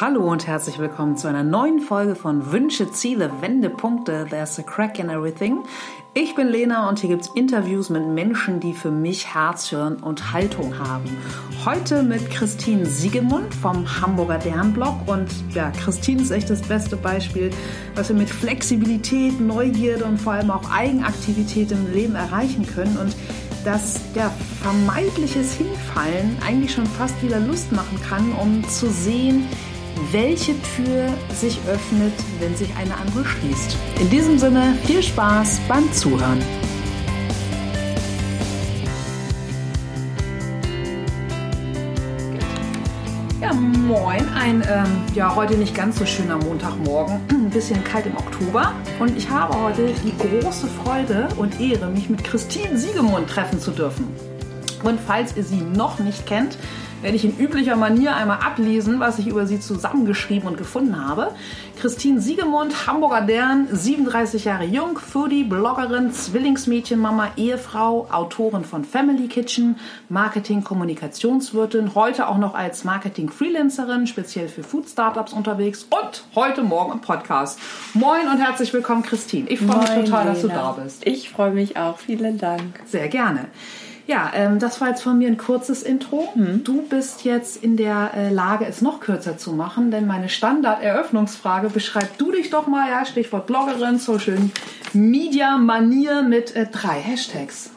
Hallo und herzlich willkommen zu einer neuen Folge von Wünsche, Ziele, Wendepunkte. There's a crack in everything. Ich bin Lena und hier gibt es Interviews mit Menschen, die für mich Herz, Hirn und Haltung haben. Heute mit Christine Siegemund vom Hamburger Dernblog und ja, Christine ist echt das beste Beispiel, was wir mit Flexibilität, Neugierde und vor allem auch Eigenaktivität im Leben erreichen können und dass der vermeidliches Hinfallen eigentlich schon fast wieder Lust machen kann, um zu sehen, welche Tür sich öffnet, wenn sich eine andere schließt. In diesem Sinne viel Spaß beim Zuhören. Moin. Ein ähm, ja, heute nicht ganz so schöner Montagmorgen. Ein bisschen kalt im Oktober. Und ich habe heute die große Freude und Ehre, mich mit Christine Siegemund treffen zu dürfen. Und falls ihr sie noch nicht kennt, werde ich in üblicher Manier einmal ablesen, was ich über sie zusammengeschrieben und gefunden habe. Christine Siegemund, Hamburger Dern, 37 Jahre jung, Foodie, Bloggerin, Zwillingsmädchenmama, Ehefrau, Autorin von Family Kitchen, Marketing, Kommunikationswirtin, heute auch noch als Marketing-Freelancerin, speziell für Food-Startups unterwegs und heute Morgen im Podcast. Moin und herzlich willkommen, Christine. Ich freue mich total, Lena. dass du da bist. Ich freue mich auch. Vielen Dank. Sehr gerne. Ja, ähm, das war jetzt von mir ein kurzes Intro. Du bist jetzt in der äh, Lage, es noch kürzer zu machen, denn meine Standard-Eröffnungsfrage beschreib du dich doch mal, ja, Stichwort Bloggerin, Social Media Manier mit äh, drei Hashtags.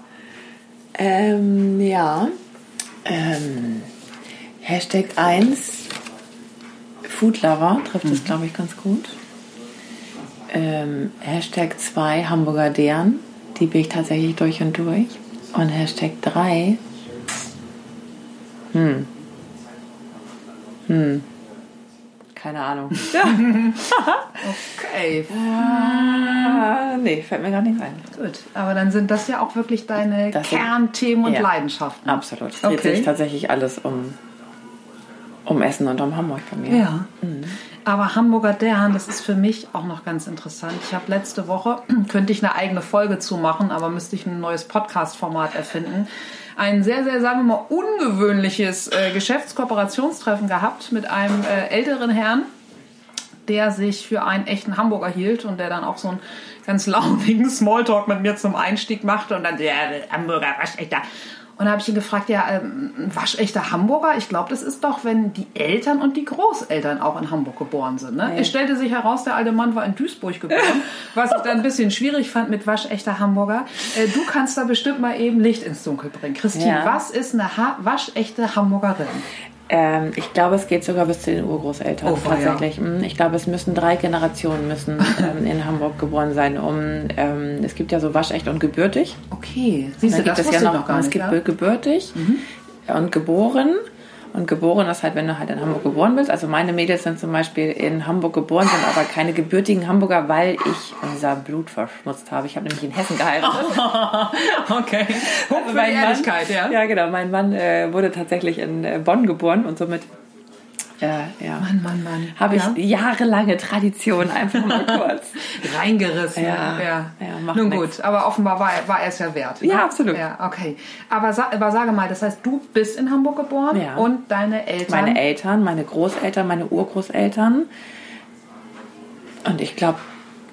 Ähm, ja. Ähm, Hashtag 1 Foodlover trifft es, glaube ich, ganz gut. Ähm, Hashtag 2 Hamburger Deren. Die bin ich tatsächlich durch und durch. Und Hashtag 3. Hm. Hm. Keine Ahnung. Okay, Ah, nee, fällt mir gar nicht ein. gut. Aber dann sind das ja auch wirklich deine Das Kernthemen und ja. Leidenschaften. Absolut. Es dreht Okay. sich tatsächlich alles um, um Essen und um Hamburg bei mir. Ja. Aber Hamburger Dern, das ist für mich auch noch ganz interessant. Ich habe letzte Woche, könnte ich eine eigene Folge zu machen, aber müsste ich ein neues Podcast-Format erfinden. Ein sehr, sehr, sagen wir mal, ungewöhnliches äh, Geschäftskooperationstreffen gehabt mit einem äh, älteren Herrn, der sich für einen echten Hamburger hielt und der dann auch so einen ganz launigen Smalltalk mit mir zum Einstieg machte und dann, ja, Hamburger, waschechter. Und da habe ich ihn gefragt, ja, ähm, waschechter Hamburger? Ich glaube, das ist doch, wenn die Eltern und die Großeltern auch in Hamburg geboren sind. Ne? Es stellte sich heraus, der alte Mann war in Duisburg geboren, was ich dann ein bisschen schwierig fand mit waschechter Hamburger. Äh, du kannst da bestimmt mal eben Licht ins Dunkel bringen. Christine, Ja. was ist eine ha waschechte Hamburgerin? Ähm, ich glaube, es geht sogar bis zu den Urgroßeltern Oh, tatsächlich. Mm, Ich glaube, es müssen drei Generationen müssen ähm, in Hamburg geboren sein, um ähm, es gibt ja so waschecht und gebürtig. Okay, siehst du, das es wusste ja noch, noch gar es nicht. gibt ja? gebürtig und geboren. Und geboren ist halt, wenn du halt in Hamburg geboren bist. Also meine Mädels sind zum Beispiel in Hamburg geboren, sind aber keine gebürtigen Hamburger, weil ich unser Blut verschmutzt habe. Ich habe nämlich in Hessen geheiratet. Okay. Die Mein Mann- Ehrlichkeit, ja. Ja, genau. Mein Mann äh, wurde tatsächlich in äh, Bonn geboren und somit äh, ja, Mann, Mann, Mann. habe ich Ja? jahrelange Tradition einfach mal kurz. Reingerissen. Ja, ja. ja, Nun nix. gut, aber offenbar war, er- war er es ja wert. ne? Ja, absolut. Ja, okay. Aber, sa aber sage mal, das heißt, du bist in Hamburg geboren Ja. und deine Eltern. Meine Eltern, meine Großeltern, meine Urgroßeltern. Und ich glaube,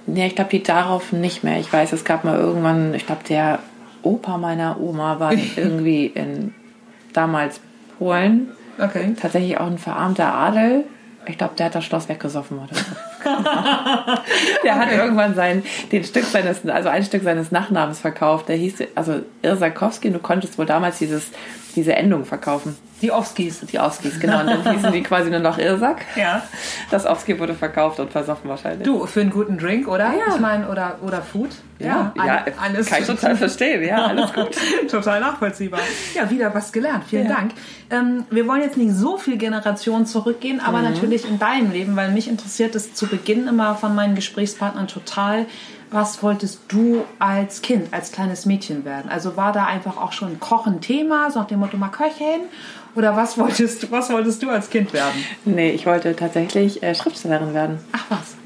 nee, ich glaube, die darauf nicht mehr. Ich weiß, es gab mal irgendwann, ich glaube, der Opa meiner Oma war irgendwie in damals Polen. Okay. Tatsächlich auch ein verarmter Adel. Ich glaube, der hat das Schloss weggesoffen oder so. der hat irgendwann sein, den Stück seines, also ein Stück seines Nachnamens verkauft. Der hieß, also Irsakowski, und du konntest wohl damals dieses, diese Endung verkaufen. Die Offskis. Die Auskis, genau. Und dann hießen die quasi nur noch Irsak. Ja. Das Auski wurde verkauft und versoffen wahrscheinlich. Du, für einen guten Drink, oder? Ja. Ich meine, oder, oder Food. Ja, ja, alle- alles. kann ich total verstehen. Ja, alles gut. Total nachvollziehbar. Ja, wieder was gelernt. Vielen Ja. Dank. Ähm, wir wollen jetzt nicht so viel Generationen zurückgehen, aber Mhm. natürlich in deinem Leben, weil mich interessiert es zu Beginn immer von meinen Gesprächspartnern total. Was wolltest du als Kind, als kleines Mädchen werden? Also war da einfach auch schon Kochen Thema, so nach dem Motto mal Köchin? Oder was wolltest du, was wolltest du als Kind werden? Nee, ich wollte tatsächlich äh, Schriftstellerin werden. Ach was.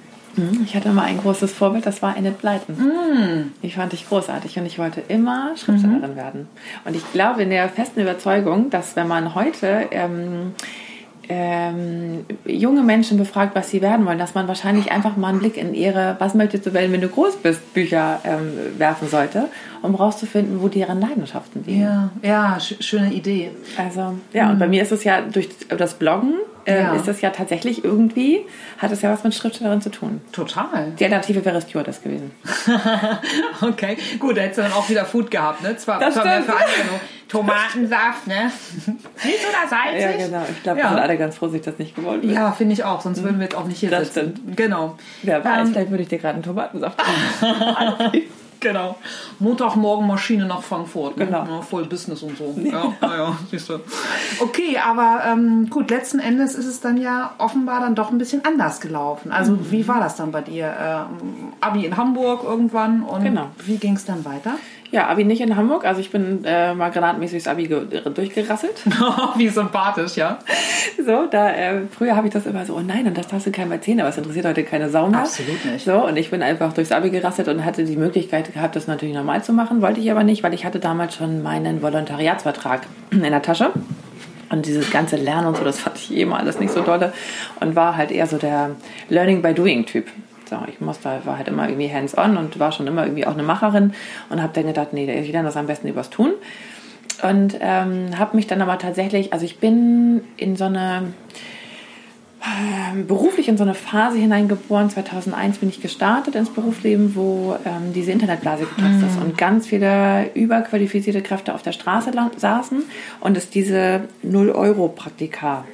Ich hatte mal ein großes Vorbild, das war Annette Blyton. Die fand ich großartig und ich wollte immer Schriftstellerin werden. Und ich glaube in der festen Überzeugung, dass wenn man heute ähm, ähm, junge Menschen befragt, was sie werden wollen, dass man wahrscheinlich einfach mal einen Blick in ihre Was möchtest du werden, wenn du groß bist, Bücher ähm, werfen sollte, um rauszufinden, wo deren Leidenschaften liegen. Ja, ja, sch schöne Idee. Also, ja, mhm. und bei mir ist es ja durch das Bloggen äh, ja. ist das ja tatsächlich irgendwie, hat es ja was mit Schriftstellerin zu tun. Total. Die Alternative wäre Stewardess gewesen. okay, gut, da hättest du dann auch wieder Food gehabt, ne? Zwar, das zwar mehr für andere, Tomatensaft, ne? Nicht oder salzig? Ja, genau. Ich glaube, ja. wir sind alle ganz froh, dass ich das nicht gewollt bin. Ja, finde ich auch, sonst würden wir jetzt auch nicht hier das sitzen. Stimmt. Genau. Wer weiß, ähm, vielleicht würde ich dir gerade einen Tomatensaft Genau. Montagmorgen Maschine nach Frankfurt. Ne? Genau. Ja, voll Business und so. Ja, ja, ja siehst du. Okay, aber ähm, gut, letzten Endes ist es dann ja offenbar dann doch ein bisschen anders gelaufen. Also mhm. wie war das dann bei dir? Ähm, Abi in Hamburg irgendwann und genau. wie ging es dann weiter? Ja, Abi nicht in Hamburg. Also ich bin äh, mal granatmäßig das Abi durchgerasselt. Wie sympathisch, ja. So, da äh, früher habe ich das immer so, oh nein, und das darfst du keinem erzählen, aber es interessiert heute keine Sau mehr. Absolut nicht. So, und ich bin einfach durchs Abi gerasselt und hatte die Möglichkeit gehabt, das natürlich normal zu machen. Wollte ich aber nicht, weil ich hatte damals schon meinen Volontariatsvertrag in der Tasche. Und dieses ganze Lernen und so, das fand ich eh immer alles nicht so dolle. Und war halt eher so der Learning by Doing So, ich musste, war halt immer irgendwie hands-on und war schon immer irgendwie auch eine Macherin und habe dann gedacht, nee, ich lerne das am besten übers Tun. Und ähm, habe mich dann aber tatsächlich, also ich bin in so eine äh, beruflich in so eine Phase hineingeboren. 2001 bin ich gestartet ins Berufsleben, wo ähm, diese Internetblase geplatzt ist und ganz viele überqualifizierte Kräfte auf der Straße saßen und es diese 0-Euro-Praktika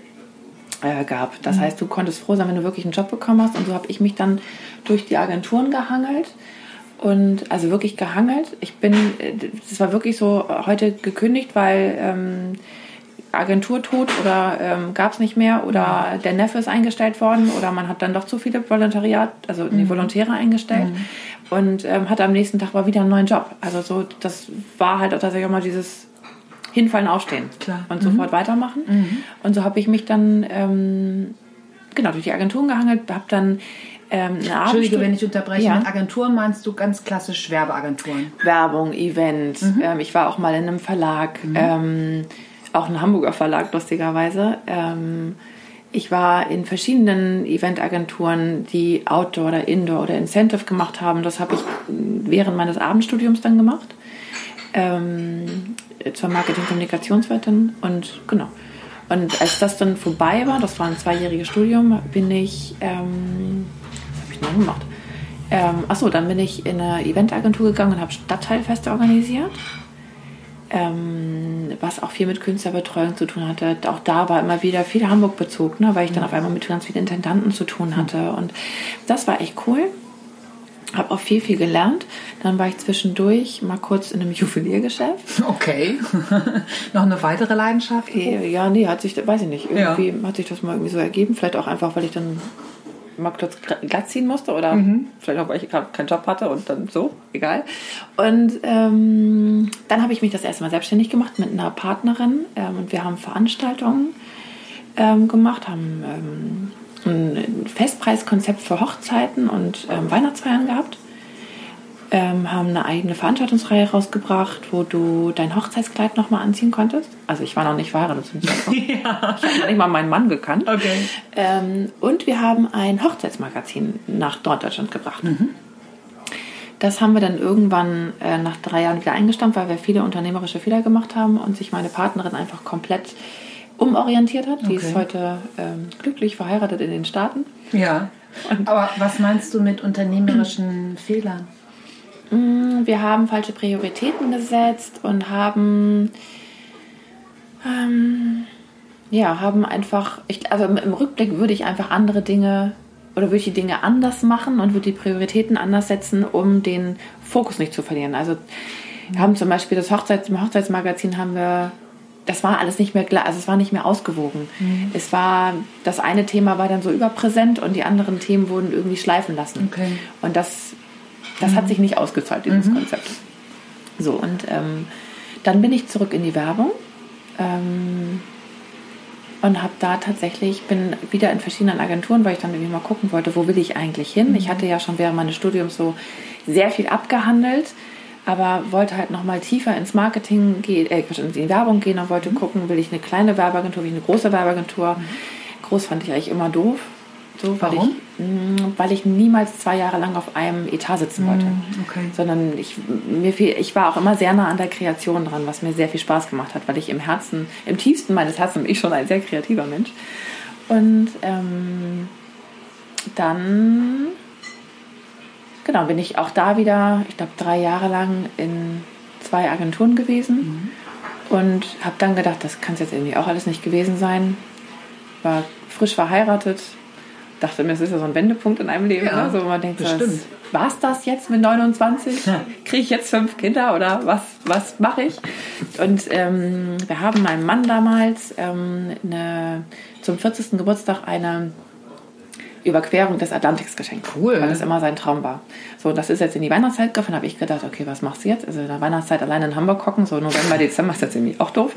äh, gab. Das mhm. heißt, du konntest froh sein, wenn du wirklich einen Job bekommen hast. Und so habe ich mich dann durch die Agenturen gehangelt. Und also wirklich gehangelt. Ich bin, das war wirklich so heute gekündigt, weil ähm, Agentur tot oder ähm, gab es nicht mehr oder mhm. der Neffe ist eingestellt worden oder man hat dann doch zu viele Volontariat, also mhm. Volontäre eingestellt mhm. und ähm, hatte am nächsten Tag mal wieder einen neuen Job. Also so, das war halt tatsächlich auch mal dieses hinfallen, aufstehen Klar. und mhm. sofort weitermachen. Mhm. Und so habe ich mich dann ähm, genau durch die Agenturen gehangelt, habe dann ähm, Entschuldige, wenn ich unterbreche. Ja. Mit Agenturen meinst du ganz klassisch Werbeagenturen? Werbung, Event. Mhm. Ähm, ich war auch mal in einem Verlag, mhm. ähm, auch ein Hamburger Verlag, lustigerweise. Ähm, ich war in verschiedenen Eventagenturen, die Outdoor oder Indoor oder Incentive gemacht haben. Das habe ich während meines Abendstudiums dann gemacht. Ähm, zur Marketing-Kommunikationswirtin und genau. Und als das dann vorbei war, das war ein zweijähriges Studium, bin ich, ähm, ich gemacht? Ähm, achso, dann bin ich in eine Eventagentur gegangen und habe Stadtteilfeste organisiert. Ähm, was auch viel mit Künstlerbetreuung zu tun hatte. Auch da war immer wieder viel Hamburg-Bezug, ne, weil ich dann auf einmal mit ganz vielen Intendanten zu tun hatte. Und das war echt cool habe auch viel, viel gelernt. Dann war ich zwischendurch mal kurz in einem Juweliergeschäft. Okay. Noch eine weitere Leidenschaft? Ja, nee, hat sich, weiß ich nicht, irgendwie ja. hat sich das mal irgendwie so ergeben. Vielleicht auch einfach, weil ich dann mal kurz glatt ziehen musste oder mhm. vielleicht auch, weil ich gerade keinen Job hatte und dann so, egal. Und ähm, dann habe ich mich das erste Mal selbstständig gemacht mit einer Partnerin ähm, und wir haben Veranstaltungen ähm, gemacht, haben ähm, ein Festpreiskonzept für Hochzeiten und ähm, Weihnachtsfeiern gehabt. Ähm, haben eine eigene Veranstaltungsreihe rausgebracht, wo du dein Hochzeitskleid nochmal anziehen konntest. Also ich war noch nicht verheiratet ja. Ich habe noch nicht mal meinen Mann gekannt. Okay. Ähm, und wir haben ein Hochzeitsmagazin nach Norddeutschland gebracht. Mhm. Das haben wir dann irgendwann äh, nach drei Jahren wieder eingestampft, weil wir viele unternehmerische Fehler gemacht haben und sich meine Partnerin einfach komplett umorientiert hat. Die ist heute ähm, glücklich verheiratet in den Staaten. Ja. Und Aber was meinst du mit unternehmerischen Fehlern? Mm, wir haben falsche Prioritäten gesetzt und haben ähm, ja haben einfach ich, also im Rückblick würde ich einfach andere Dinge oder würde ich die Dinge anders machen und würde die Prioritäten anders setzen, um den Fokus nicht zu verlieren. Also wir haben zum Beispiel das Hochzeits, im Hochzeitsmagazin haben wir das war alles nicht mehr klar, also es war nicht mehr ausgewogen. Mhm. Es war, das eine Thema war dann so überpräsent und die anderen Themen wurden irgendwie schleifen lassen. Okay. Und das, das mhm. hat sich nicht ausgezahlt, dieses mhm. Konzept. So, und ähm, dann bin ich zurück in die Werbung ähm, und habe da tatsächlich, bin wieder in verschiedenen Agenturen, weil ich dann irgendwie mal gucken wollte, wo will ich eigentlich hin. Ich mhm. hatte ja schon während meines Studiums so sehr viel abgehandelt aber wollte halt noch mal tiefer ins Marketing gehen, äh, in die Werbung gehen und wollte mhm. gucken, will ich eine kleine Werbeagentur, will ich eine große Werbeagentur. Mhm. groß fand ich eigentlich immer doof. So, weil Warum? Ich, mh, weil ich niemals zwei Jahre lang auf einem Etat sitzen wollte. okay. Sondern ich, mir fiel, ich war auch immer sehr nah an der Kreation dran, was mir sehr viel Spaß gemacht hat, weil ich im Herzen, im tiefsten meines Herzens bin ich schon ein sehr kreativer Mensch. Und ähm, dann genau, bin ich auch da wieder, ich glaube, drei Jahre lang in zwei Agenturen gewesen und habe dann gedacht, das kann es jetzt irgendwie auch alles nicht gewesen sein. War frisch verheiratet, dachte mir, es ist ja so ein Wendepunkt in einem Leben, Ja, ne? so, wo man denkt, war es das jetzt mit 29? Ja. Kriege ich jetzt fünf Kinder oder was, was mache ich? Und ähm, wir haben meinem Mann damals ähm, eine, zum 40. Geburtstag eine Überquerung des Atlantiks geschenkt. Cool. Weil das immer sein Traum war. So, das ist jetzt in die Weihnachtszeit gekommen, habe ich gedacht, okay, was machst du jetzt? Also in der Weihnachtszeit alleine in Hamburg gucken, so November, Dezember ist jetzt irgendwie auch doof.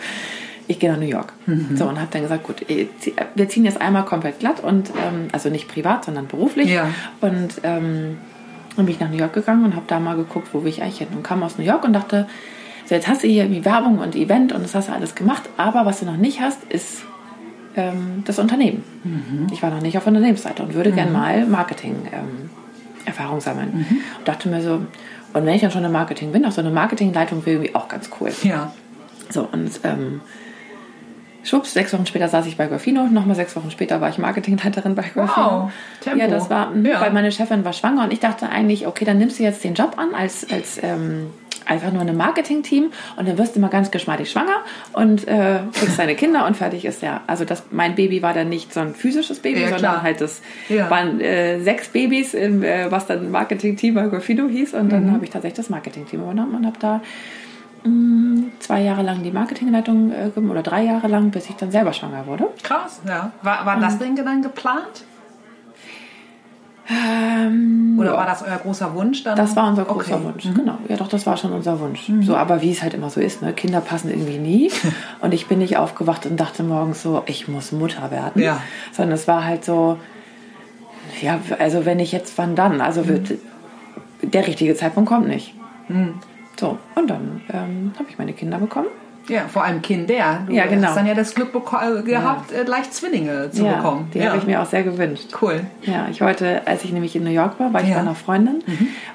Ich gehe nach New York. So, und habe dann gesagt, gut, eh, zie- wir ziehen jetzt einmal komplett glatt und, ähm, also nicht privat, sondern beruflich. Ja. Und ähm, dann bin ich nach New York gegangen und habe da mal geguckt, wo will ich eigentlich hin. Und kam aus New York und dachte, so jetzt hast du hier irgendwie Werbung und Event und das hast du alles gemacht, aber was du noch nicht hast, ist ähm, das Unternehmen. Ich war noch nicht auf Unternehmensseite und würde gern mal Marketing ähm, sammeln. Und dachte mir so, und wenn ich dann schon im Marketing bin, auch so eine Marketingleitung wäre irgendwie auch ganz cool. Ja. So, und ähm, schwupps, sechs Wochen später saß ich bei Golfino, nochmal sechs Wochen später war ich Marketingleiterin bei Golfino. Wow, Tempo. Ja, das war, mhm, Ja. weil meine Chefin war schwanger und ich dachte eigentlich, okay, dann nimmst du jetzt den Job an als, als ähm, einfach nur ein Marketing-Team und dann wirst du mal ganz geschmeidig schwanger und äh, kriegst deine Kinder und fertig ist ja. Also das, mein Baby war dann nicht so ein physisches Baby, Ja, sondern halt das Ja. waren äh, sechs Babys, im, äh, was dann Marketing-Team bei Golfino hieß und Mhm. dann habe ich tatsächlich das Marketing-Team übernommen und habe da zwei Jahre lang die Marketingleitung äh, oder drei Jahre lang, bis ich dann selber schwanger wurde. Krass, ja. War, war das denn dann geplant? Ähm, Oder ja. war das euer großer Wunsch dann? Das war unser großer Okay. Mhm. Wunsch, genau. Ja, doch, das war schon unser Wunsch. So, aber wie es halt immer so ist, ne? Kinder passen irgendwie nie. und ich bin nicht aufgewacht und dachte morgens so, ich muss Mutter werden. Ja. Sondern es war halt so, ja, also wenn ich jetzt, wann dann? Also wird, der richtige Zeitpunkt kommt nicht. So, und dann ähm, habe ich meine Kinder bekommen. Ja, vor allem Kinder. Du Ja, genau. hast dann ja das Glück äh, gehabt, äh, gleich Zwillinge zu ja, bekommen. die ja. habe ich mir auch sehr gewünscht. Cool. Ja, ich wollte, als ich nämlich in New York war, war ich Ja. bei einer Freundin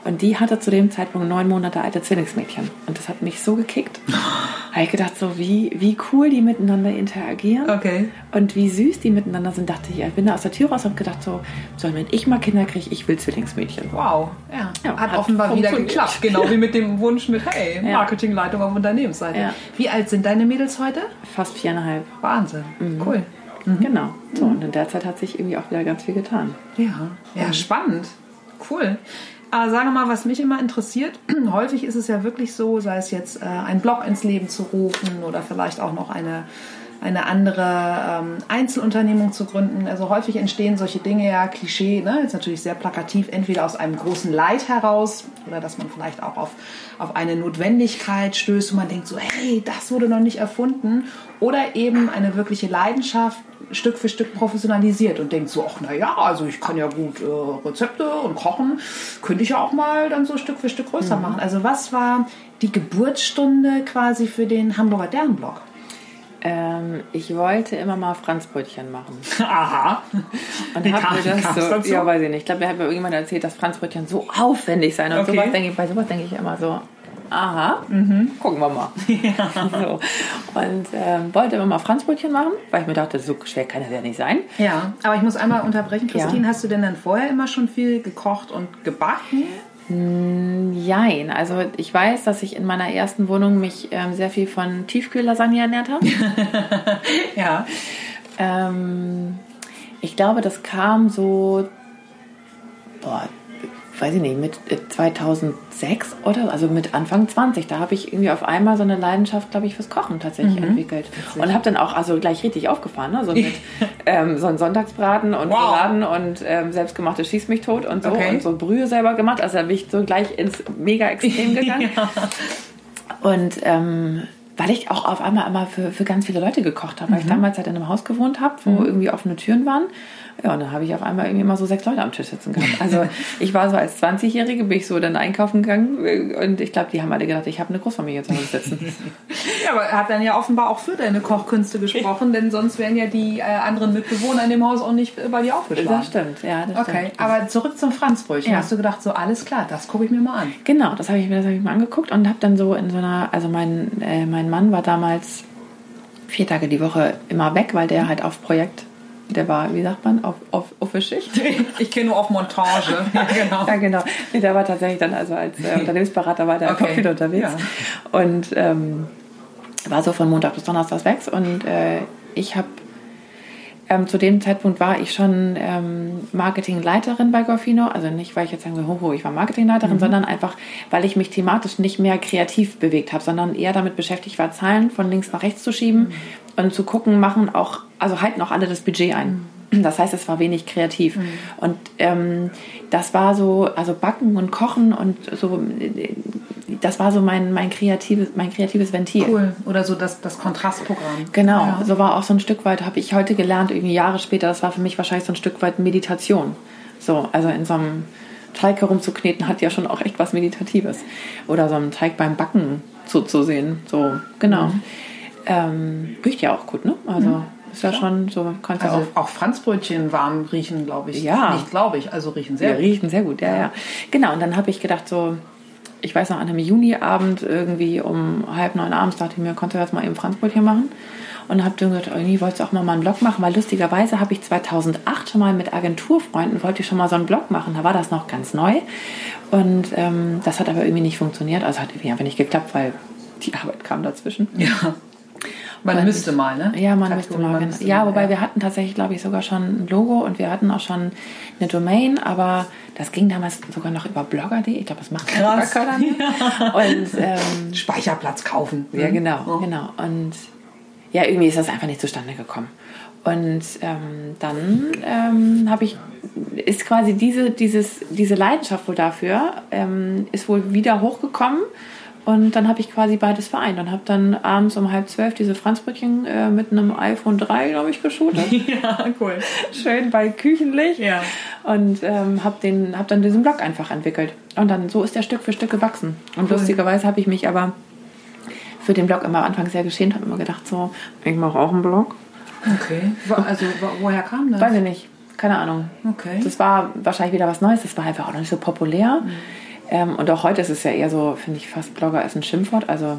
und die hatte zu dem Zeitpunkt neun Monate alte Zwillingsmädchen. Und das hat mich so gekickt. habe ich gedacht, so wie, wie cool die miteinander interagieren Okay. und wie süß die miteinander sind. Dachte ich, ich bin da aus der Tür raus und hab gedacht, so, so wenn ich mal Kinder kriege, ich will Zwillingsmädchen. Wow. Ja. Ja, hat, hat offenbar wieder geklappt. Genau wie mit dem Wunsch mit, hey, Ja. Marketingleitung auf Unternehmensseite. Ja. Wie alt sind deine Mädels heute? Fast viereinhalb. Wahnsinn. Mhm. Cool. Genau. So, und in der Zeit hat sich irgendwie auch wieder ganz viel getan. Ja, ja, spannend. Cool. Aber sage mal, was mich immer interessiert, häufig ist es ja wirklich so, sei es jetzt äh, ein Blog ins Leben zu rufen oder vielleicht auch noch eine, eine andere ähm, Einzelunternehmung zu gründen. Also häufig entstehen solche Dinge ja Klischee, ne? jetzt natürlich sehr plakativ, entweder aus einem großen Leid heraus oder dass man vielleicht auch auf, auf eine Notwendigkeit stößt und man denkt so, hey, das wurde noch nicht erfunden oder eben eine wirkliche Leidenschaft Stück für Stück professionalisiert und denkt so, ach na ja, also ich kann ja gut äh, Rezepte und kochen, könnte ich ja auch mal dann so Stück für Stück größer machen. Also was war die Geburtsstunde quasi für den Hamburger Dernblock? Ähm, ich wollte immer mal Franzbrötchen machen. Aha. Und Wie hab kam- mir das so, dazu? ja, weiß ich nicht. Ich glaube, mir hat mir irgendjemand erzählt, dass Franzbrötchen so aufwendig sein und Okay. sowas denke ich, bei sowas denke ich immer so, aha, gucken wir mal. so. Und ähm, wollte immer mal Franzbrötchen machen, weil ich mir dachte, so schwer kann das ja nicht sein. Ja, aber ich muss einmal unterbrechen, Christine, Ja. hast du denn dann vorher immer schon viel gekocht und gebacken? Jein, also ich weiß, dass ich in meiner ersten Wohnung mich ähm, sehr viel von Tiefkühllasagne ernährt habe. Ja. Ähm, ich glaube, das kam so, boah, weiß ich nicht, mit äh, 2006 oder also mit Anfang 20. Da habe ich irgendwie auf einmal so eine Leidenschaft, glaube ich, fürs Kochen tatsächlich entwickelt. Und habe dann auch also gleich richtig aufgefahren, ne? so mit ähm, so ein Sonntagsbraten und Wow. Rouladen und ähm, selbstgemachtes Schieß mich tot und so Okay. und so Brühe selber gemacht. Also da bin ich so gleich ins mega Extrem gegangen. Und ähm, weil ich auch auf einmal immer für, für ganz viele Leute gekocht habe, weil ich damals halt in einem Haus gewohnt habe, wo irgendwie offene Türen waren. Ja, und dann habe ich auf einmal irgendwie immer so sechs Leute am Tisch sitzen gehabt. Also ich war so als 20-Jährige, bin ich so dann einkaufen gegangen und ich glaube, die haben alle gedacht, ich habe eine Großfamilie zu Hause sitzen. ja, aber er hat dann ja offenbar auch für deine Kochkünste gesprochen, denn sonst wären ja die äh, anderen Mitbewohner in dem Haus auch nicht bei dir aufgeschlagen. Das stimmt, ja. Das okay, stimmt. aber zurück zum Franzbrötchen. Ja. Hast du gedacht, so alles klar, das gucke ich mir mal an. Genau, das habe ich mir das hab ich mir angeguckt und habe dann so in so einer, also mein, äh, mein Mann war damals vier Tage die Woche immer weg, weil der halt auf Projekt, der war, wie sagt man, auf, auf, auf Schicht. Ich kenne nur auf Montage. ja, genau. Ja, genau. Nee, der war tatsächlich dann, also als äh, Unternehmensberater war der Okay. wieder unterwegs. Und ähm, war so von Montag bis Donnerstag weg. Und äh, ich habe, ähm, zu dem Zeitpunkt war ich schon ähm, Marketingleiterin bei Golfino. Also nicht, weil ich jetzt sagen will, hoho, ich war Marketingleiterin, sondern einfach, weil ich mich thematisch nicht mehr kreativ bewegt habe, sondern eher damit beschäftigt war, Zahlen von links nach rechts zu schieben und zu gucken, machen auch, also halten auch alle das Budget ein. Das heißt, es war wenig kreativ. Und ähm, das war so, also Backen und Kochen und so, das war so mein, mein, kreatives, mein kreatives Ventil. Cool. Oder so das, das Kontrastprogramm. Genau, Ja. so war auch so ein Stück weit, habe ich heute gelernt, irgendwie Jahre später, das war für mich wahrscheinlich so ein Stück weit Meditation. So, also in so einem Teig herumzukneten hat ja schon auch echt was Meditatives. Oder so einen Teig beim Backen zuzusehen. So, genau. Mhm. Ähm, riecht ja auch gut, ne? Also ist ja schon so, kannst ja Also auch auch Franzbrötchen warm riechen, glaube ich. Ja. Nicht glaube ich, also riechen sehr sehr riechen sehr gut, ja, ja. Genau, und dann habe ich gedacht, so, ich weiß noch, an einem Juniabend irgendwie um halb neun abends dachte ich mir, konntest du jetzt mal eben Franzbrötchen machen? Und habe dann gesagt, irgendwie wolltest du auch mal einen Blog machen, weil lustigerweise habe ich 2008 schon mal mit Agenturfreunden, wollte ich schon mal so einen Blog machen, da war das noch ganz neu. Und ähm, das hat aber irgendwie nicht funktioniert, also hat irgendwie einfach nicht geklappt, weil die Arbeit kam dazwischen. Ja. Man Und- müsste mal, ne? Ja, man Kategorie, müsste mal. man genau. müsste ja, wobei wir hatten tatsächlich, glaube ich, sogar schon ein Logo und wir hatten auch schon eine Domain, aber das ging damals sogar noch über blogger.de. Ich glaube, das macht Krass. gar keiner mehr. Und ähm, Speicherplatz kaufen. ja, genau, Ja. genau. Und ja, irgendwie ist das einfach nicht zustande gekommen. Und ähm, dann ähm, habe ich, ist quasi diese, dieses, diese Leidenschaft wohl dafür, ähm, ist wohl wieder hochgekommen. Und dann habe ich quasi beides vereint und habe dann abends um halb zwölf diese Franzbrötchen äh, mit einem iPhone 3, glaube ich, geshootet. Ja, cool. Schön bei Küchenlicht. Ja. Und ähm, habe hab dann diesen Blog einfach entwickelt. Und dann so ist der Stück für Stück gewachsen. Und lustigerweise habe ich mich aber für den Blog immer am Anfang sehr geschämt, habe immer gedacht, so, ich mache auch einen Blog. Okay. Also wo- woher kam das? Weiß ich nicht, keine Ahnung. Okay. Das war wahrscheinlich wieder was Neues, das war einfach auch noch nicht so populär. Ähm, und auch heute ist es ja eher so, finde ich, fast Blogger ist ein Schimpfwort. Also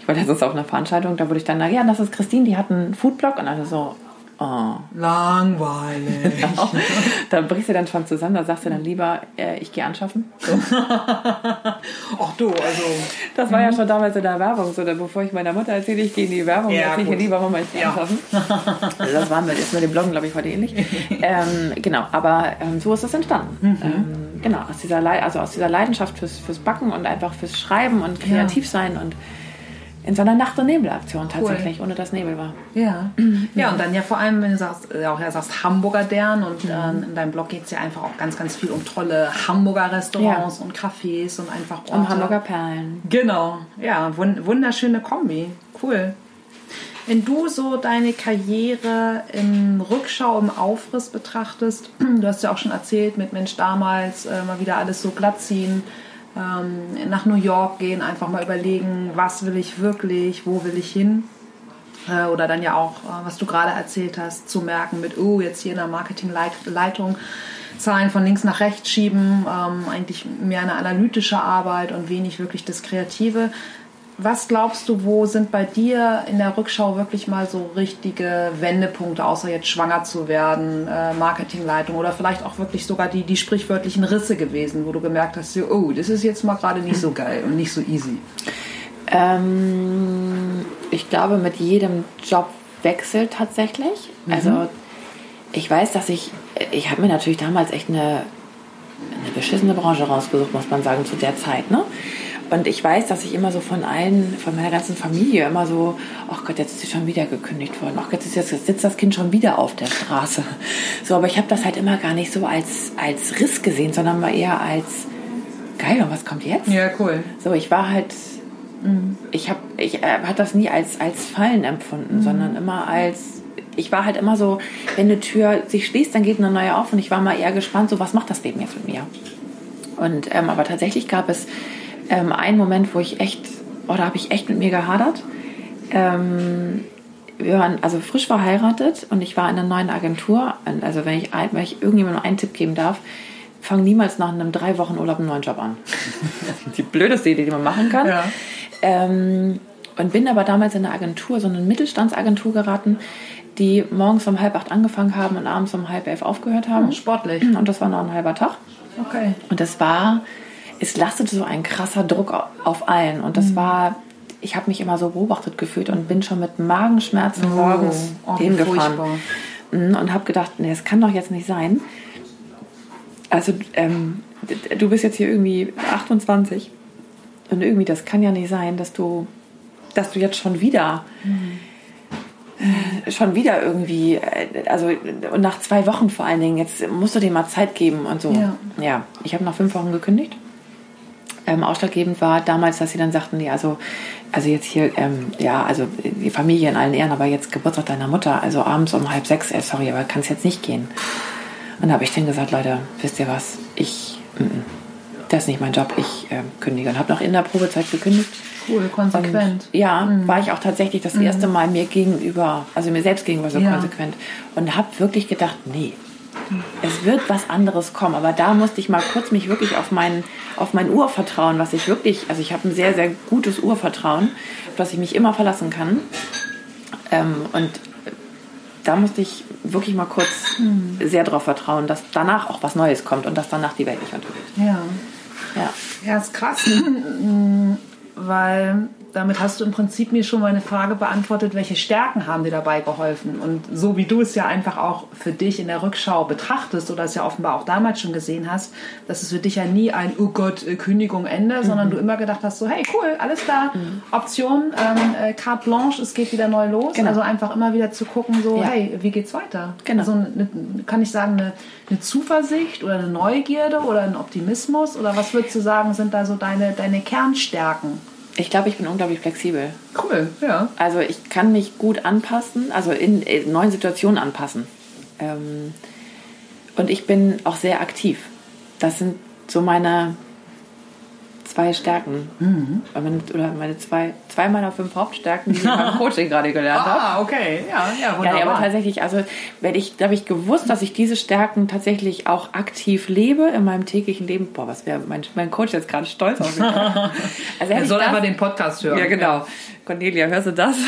ich war letztens auf einer Veranstaltung, da wurde ich dann, na ja, das ist Christine, die hat einen Foodblog und alle so, oh. Langweilig. da brichst du dann schon zusammen, da sagst du dann lieber, äh, ich gehe anschaffen. Ach du, also. Das war ja schon damals in der Werbung so, bevor ich meiner Mutter erzähle, ich gehe in die Werbung, Ja, erzähle ich ihr lieber, Mama, ich gehe Ja. anschaffen. Also das war mit, ist mit dem Bloggen, glaube ich, heute ähnlich. ähm, genau, aber ähm, so ist es entstanden. Mhm. Ähm, genau, aus dieser, Lei- also aus dieser Leidenschaft fürs, fürs Backen und einfach fürs Schreiben und kreativ sein und in so einer Nacht- und Nebelaktion tatsächlich, ohne dass Nebel war. Ja. Ja, und dann ja vor allem, wenn du sagst, äh, auch ja sagst Hamburger Dern und ähm, in deinem Blog geht es ja einfach auch ganz, ganz viel um tolle Hamburger Restaurants und Cafés und einfach Orte. Um Hamburger Perlen. Genau, ja, wun wunderschöne Kombi. Cool. Wenn du so deine Karriere im Rückschau, im Aufriss betrachtest, du hast ja auch schon erzählt, mit Mensch damals äh, mal wieder alles so glatt ziehen, ähm, nach New York gehen, einfach mal überlegen, was will ich wirklich, wo will ich hin? Äh, oder dann ja auch, äh, was du gerade erzählt hast, zu merken mit, oh, jetzt hier in der Marketingleitung Zahlen von links nach rechts schieben, ähm, eigentlich mehr eine analytische Arbeit und wenig wirklich das Kreative. Was glaubst du, wo sind bei dir in der Rückschau wirklich mal so richtige Wendepunkte, außer jetzt schwanger zu werden, äh, Marketingleitung oder vielleicht auch wirklich sogar die, die sprichwörtlichen Risse gewesen, wo du gemerkt hast, oh, das ist jetzt mal gerade nicht so geil und nicht so easy. Ähm, ich glaube, mit jedem Jobwechsel tatsächlich. Also ich weiß, dass ich, ich habe mir natürlich damals echt eine, eine beschissene Branche rausgesucht, muss man sagen, zu der Zeit. Ne? Und ich weiß, dass ich immer so von allen, von meiner ganzen Familie immer so, ach Gott, jetzt ist sie schon wieder gekündigt worden. Ach Gott, jetzt, jetzt sitzt das Kind schon wieder auf der Straße. So, aber ich habe das halt immer gar nicht so als, als Riss gesehen, sondern mal eher als, geil, und was kommt jetzt? Ja, cool. So, ich war halt, ich habe ich äh, hat das nie als, als Fallen empfunden, sondern immer als, ich war halt immer so, wenn eine Tür sich schließt, dann geht eine neue auf und ich war mal eher gespannt, so was macht das Leben jetzt mit mir? Und ähm, aber tatsächlich gab es ähm, einen Moment, wo ich echt, oh, da habe ich echt mit mir gehadert. Ähm, wir waren also frisch verheiratet und ich war in einer neuen Agentur. Also wenn ich, wenn ich irgendjemandem einen Tipp geben darf, fang niemals nach einem drei Wochen Urlaub einen neuen Job an. die blödeste Idee, die man machen kann. Ja. Ähm, und bin aber damals in eine Agentur, so eine Mittelstandsagentur geraten, die morgens um halb acht angefangen haben und abends um halb elf aufgehört haben. Hm, sportlich. Und das war noch ein halber Tag. Okay. Und das war, es lastete so ein krasser Druck auf allen. Und das mhm. war, ich habe mich immer so beobachtet gefühlt und bin schon mit Magenschmerzen oh, morgens oh, hingefahren. Mhm, und habe gedacht, nee, das kann doch jetzt nicht sein. Also, ähm, du bist jetzt hier irgendwie 28 und irgendwie, das kann ja nicht sein, dass du, dass du jetzt schon wieder. Mhm schon wieder irgendwie, äh, also und nach zwei Wochen vor allen Dingen, jetzt musst du dir mal Zeit geben und so. Ja, ja ich habe nach fünf Wochen gekündigt. Ähm, ausschlaggebend war damals, dass sie dann sagten, nee, also, also jetzt hier, ähm, ja, also die Familie in allen Ehren, aber jetzt Geburtstag deiner Mutter, also abends um halb sechs, äh, sorry, aber kann es jetzt nicht gehen. Und da habe ich dann gesagt, Leute, wisst ihr was, ich, m -m, das ist nicht mein Job, ich äh, kündige. Und habe noch in der Probezeit gekündigt Cool, konsequent. Und, ja, mhm. war ich auch tatsächlich das erste mhm. Mal mir gegenüber, also mir selbst gegenüber so ja. konsequent. Und habe wirklich gedacht, nee, es wird was anderes kommen. Aber da musste ich mal kurz mich wirklich auf mein, auf mein Urvertrauen, was ich wirklich, also ich habe ein sehr, sehr gutes Urvertrauen, auf das ich mich immer verlassen kann. Ähm, und da musste ich wirklich mal kurz mhm. sehr darauf vertrauen, dass danach auch was Neues kommt und dass danach die Welt nicht untergeht. Ja. Ja. Ja, ist krass. weil damit hast du im Prinzip mir schon meine Frage beantwortet, welche Stärken haben dir dabei geholfen? Und so wie du es ja einfach auch für dich in der Rückschau betrachtest oder es ja offenbar auch damals schon gesehen hast, dass es für dich ja nie ein, oh Gott, äh, Kündigung, Ende, mhm. sondern du immer gedacht hast, so, hey, cool, alles klar, mhm. Option, ähm, äh, carte blanche, es geht wieder neu los. Genau. Also einfach immer wieder zu gucken, so, ja. hey, wie geht's weiter? Genau. Also eine, kann ich sagen, eine, eine Zuversicht oder eine Neugierde oder ein Optimismus? Oder was würdest du sagen, sind da so deine, deine Kernstärken? Ich glaube, ich bin unglaublich flexibel. Cool, ja. Also ich kann mich gut anpassen, also in, in neuen Situationen anpassen. Ähm, und ich bin auch sehr aktiv. Das sind so meine zwei Stärken. Mhm. Oder meine zwei, zwei meiner fünf Hauptstärken, die ich beim Coaching gerade gelernt habe. Ah, okay. Ja, ja, wunderbar. Ja, aber tatsächlich, also werde ich, da habe ich gewusst, dass ich diese Stärken tatsächlich auch aktiv lebe in meinem täglichen Leben. Boah, was wäre mein, mein Coach jetzt gerade stolz auf mich. also er soll das, einfach den Podcast hören. Ja, genau. Cornelia, hörst du das?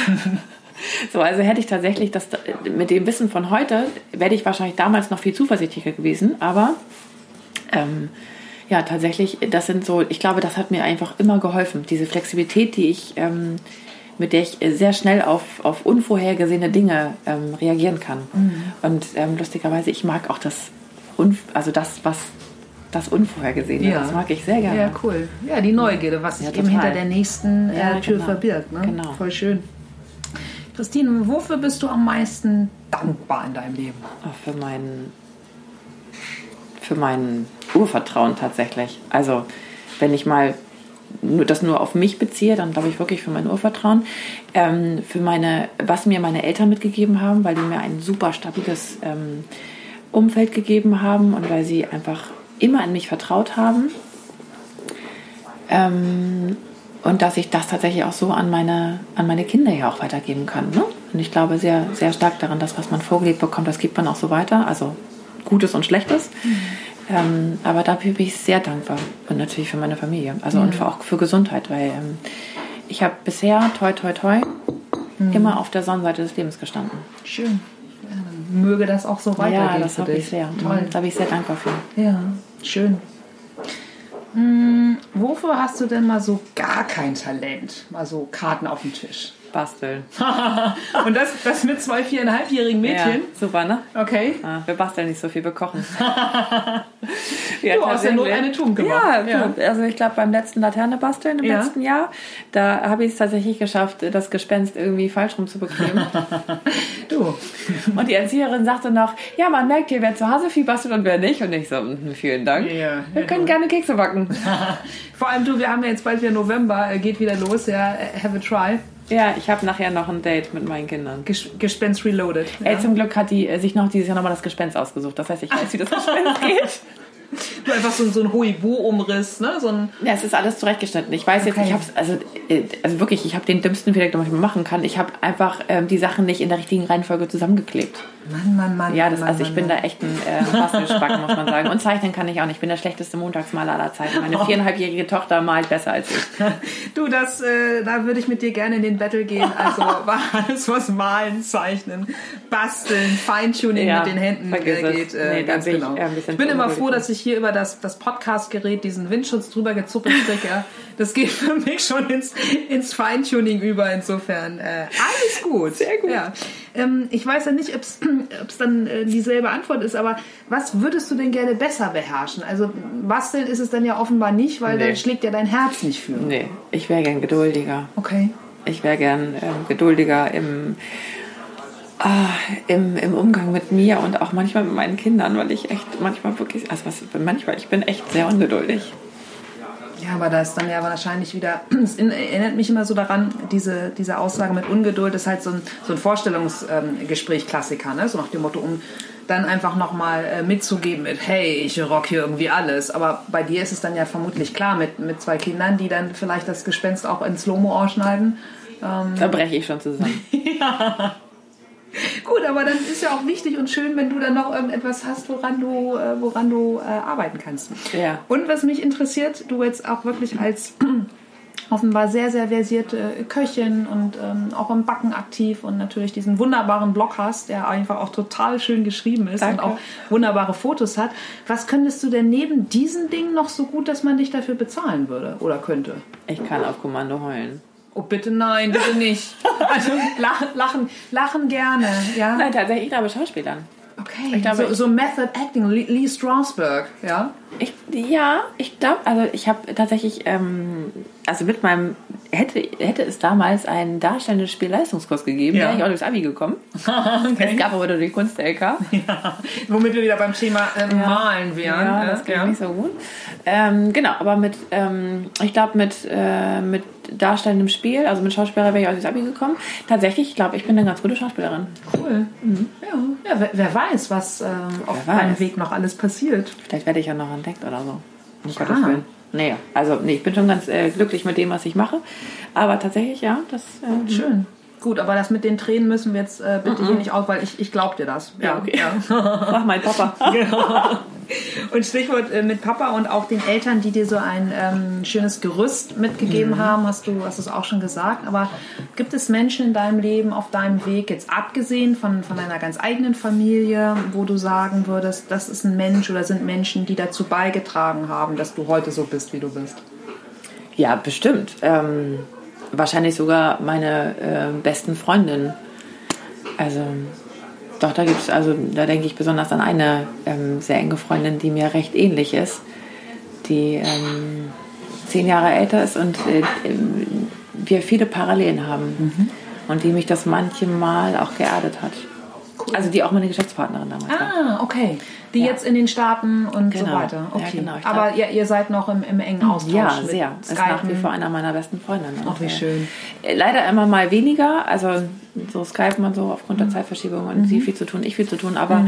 So, also hätte ich tatsächlich das mit dem Wissen von heute, wäre ich wahrscheinlich damals noch viel zuversichtlicher gewesen, aber ähm, ja, tatsächlich, das sind so, ich glaube, das hat mir einfach immer geholfen. Diese Flexibilität, die ich, ähm, mit der ich sehr schnell auf, auf unvorhergesehene Dinge ähm, reagieren kann. Mhm. Und ähm, lustigerweise, ich mag auch das, also das, was das Unvorhergesehene. Ja. Das mag ich sehr gerne. Ja, cool. Ja, die Neugierde, was sich ja, eben hinter der nächsten äh, ja, Tür genau. verbirgt. Ne? Genau. Voll schön. Christine, wofür bist du am meisten dankbar in deinem Leben? für meinen für mein Urvertrauen tatsächlich. Also wenn ich mal nur, das nur auf mich beziehe, dann glaube ich wirklich für mein Urvertrauen. Ähm, für meine, was mir meine Eltern mitgegeben haben, weil die mir ein super stabiles ähm, Umfeld gegeben haben und weil sie einfach immer an mich vertraut haben. Ähm, und dass ich das tatsächlich auch so an meine, an meine Kinder ja auch weitergeben kann. Ne? Und ich glaube sehr, sehr stark daran, dass was man vorgelegt bekommt, das gibt man auch so weiter. Also Gutes und Schlechtes. Mhm. Ähm, aber dafür bin ich sehr dankbar und natürlich für meine Familie. Also mhm. und für, auch für Gesundheit, weil ähm, ich habe bisher, toi, toi, toi, mhm. immer auf der Sonnenseite des Lebens gestanden. Schön. Möge das auch so weitergehen. Ja, das habe ich sehr. Toll. Da bin ich sehr dankbar für. Ja, schön. Hm, wofür hast du denn mal so gar kein Talent? Mal so Karten auf dem Tisch. Basteln. und das, das mit zwei viereinhalbjährigen Mädchen? Ja, super, ne? Okay. Ah, wir basteln nicht so viel, wir kochen. ja, du hast ja nur eine Tugend gemacht. Ja, ja. also ich glaube beim letzten Laterne basteln im ja. letzten Jahr, da habe ich es tatsächlich geschafft, das Gespenst irgendwie falsch rum Und die Erzieherin sagte noch, ja, man merkt hier, wer zu Hause viel bastelt und wer nicht. Und ich so, "Mm, vielen Dank. Ja, Wir ja, können du. gerne Kekse backen. Vor allem du, wir haben ja jetzt bald wieder November, äh, geht wieder los, ja, äh, have a try. ja, ich habe nachher noch ein Date mit meinen Kindern. Ges Gespenst Reloaded. Ey, zum Glück hat die äh, sich noch dieses Jahr nochmal das Gespenst ausgesucht. Das heißt, ich weiß, wie das Gespenst geht. Du einfach so, so ein Huibu-Umriss, ne? So ein, Ja, es ist alles zurechtgeschnitten. Ich weiß jetzt, Okay. ich habe also, äh, also wirklich, ich habe den dümmsten Fehler, den man machen kann. Ich habe einfach ähm, die Sachen nicht in der richtigen Reihenfolge zusammengeklebt. Mann, Mann, Mann. Ja, das, Mann, also ich Mann, bin Mann. da echt ein äh, Bastelspack, muss man sagen. Und zeichnen kann ich auch nicht. Ich bin der schlechteste Montagsmaler aller Zeiten. Meine viereinhalbjährige Tochter malt besser als ich. Du, das, äh, da würde ich mit dir gerne in den Battle gehen. Also war alles, was malen, zeichnen, basteln, Feintuning Ja, mit den Händen äh, geht. Äh, Nee, ganz ich, genau. bisschen ich bin immer froh, dass ich hier über das, das Podcast-Gerät diesen Windschutz drüber gezuppelt kriege. Das geht für mich schon ins, ins Feintuning über. Insofern äh, alles gut. Sehr gut. Ja. Ähm, ich weiß ja nicht, ob es dann äh, dieselbe Antwort ist, aber was würdest du denn gerne besser beherrschen? Also basteln ist es dann ja offenbar nicht, weil Nee. dann schlägt ja dein Herz nicht für. Nee, ich wäre gern geduldiger. Okay. Ich wäre gern ähm, geduldiger im, ah, im, im Umgang mit mir und auch manchmal mit meinen Kindern, weil ich echt manchmal wirklich, also was, manchmal, ich bin echt sehr ungeduldig. Ja, aber da ist dann ja wahrscheinlich wieder, es in- erinnert mich immer so daran, diese, diese Aussage mit Ungeduld ist halt so ein, so ein Vorstellungsgespräch-Klassiker, ne? so nach dem Motto, um dann einfach nochmal äh, mitzugeben mit, hey, ich rock hier irgendwie alles. Aber bei dir ist es dann ja vermutlich klar mit, mit zwei Kindern, die dann vielleicht das Gespenst auch in Slow-Mo ausschneiden. Da breche ich schon zusammen. Gut, aber dann ist ja auch wichtig und schön, wenn du dann noch irgendetwas hast, woran du, äh, woran du äh, arbeiten kannst. Ja. Und was mich interessiert, du jetzt auch wirklich als offenbar sehr, sehr versierte Köchin und ähm, auch im Backen aktiv und natürlich diesen wunderbaren Blog hast, der einfach auch total schön geschrieben ist Danke. und auch wunderbare Fotos hat. Was könntest du denn neben diesen Dingen noch so gut, dass man dich dafür bezahlen würde oder könnte? Ich kann auf Kommando heulen. Oh, bitte nein, bitte nicht. Also lachen, lachen, lachen gerne, ja? Nein, tatsächlich, ich glaube Schauspielern. Okay, Ich glaube, so, so Method Acting, Lee Strasberg, ja? Ich, ja, ich glaube, also ich habe tatsächlich, ähm, also mit meinem, hätte, hätte es damals einen darstellenden Spielleistungskurs gegeben, Ja. wäre ich auch durchs Abi gekommen. Es gab aber nur die Kunst-LK. Ja, womit wir wieder beim Thema äh, Malen wären. Ja, äh, das ging nicht so gut. Ähm, genau, aber mit, ähm, ich glaube, mit, äh, mit darstellendem Spiel, also mit Schauspieler wäre ich auch durchs Abi gekommen. Tatsächlich, ich glaube, ich bin eine ganz gute Schauspielerin. Cool. Ja, ja wer, wer weiß, was auf Wer deinem weiß. Weg noch alles passiert. Vielleicht werde ich ja noch entdeckt oder so. Um Ja. Gottes Willen. Nee, also nee, ich bin schon ganz äh, glücklich mit dem, was ich mache. Aber tatsächlich, ja, das. Äh, Schön. Gut, aber das mit den Tränen müssen wir jetzt äh, bitte hier nicht aus, weil ich, ich glaub dir das. Ja, okay. Ja. Frag mein Papa. Und Stichwort äh, mit Papa und auch den Eltern, die dir so ein ähm, schönes Gerüst mitgegeben haben, hast du hast es auch schon gesagt. Aber gibt es Menschen in deinem Leben, auf deinem Weg, jetzt abgesehen von, von deiner ganz eigenen Familie, wo du sagen würdest, das ist ein Mensch oder sind Menschen, die dazu beigetragen haben, dass du heute so bist, wie du bist? Ja, bestimmt. Ähm, wahrscheinlich sogar meine äh, besten Freundinnen. Also, doch, da gibt's, also da denke ich besonders an eine ähm, sehr enge Freundin, die mir recht ähnlich ist, die ähm, zehn Jahre älter ist und äh, wir viele Parallelen haben. Und die mich das manchmal auch geerdet hat. Also die auch meine Geschäftspartnerin damals war. Ah, okay. Die Ja. jetzt in den Staaten und so Genau. weiter. Ja, Okay. genau. Ich Aber ihr, ihr seid noch im, im engen Austausch. Ja, sehr. Ist Skypen. nach wie vor einer meiner besten Freundinnen. Ach, wie schön. äh, Leider immer mal weniger, also so Skype und so aufgrund Mhm. der Zeitverschiebung und sie viel zu tun, ich viel zu tun, aber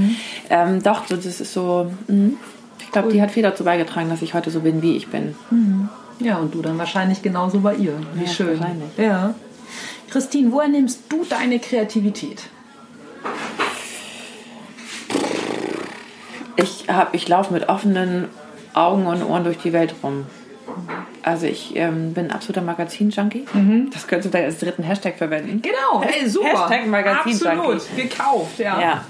ähm, doch, so, das ist so, mh. ich glaube, die hat viel dazu beigetragen, dass ich heute so bin, wie ich bin. Ja, und du dann wahrscheinlich genauso bei ihr. Wie Ja, schön. wahrscheinlich. Ja. Christine, woher nimmst du deine Kreativität? Ich, hab- ich laufe mit offenen Augen und Ohren durch die Welt rum. Also ich ähm, bin absoluter Magazin-Junkie. Das könntest du vielleicht als dritten Hashtag verwenden. Genau, hey, super. Hashtag Magazin Absolut, gekauft, ja. Ja.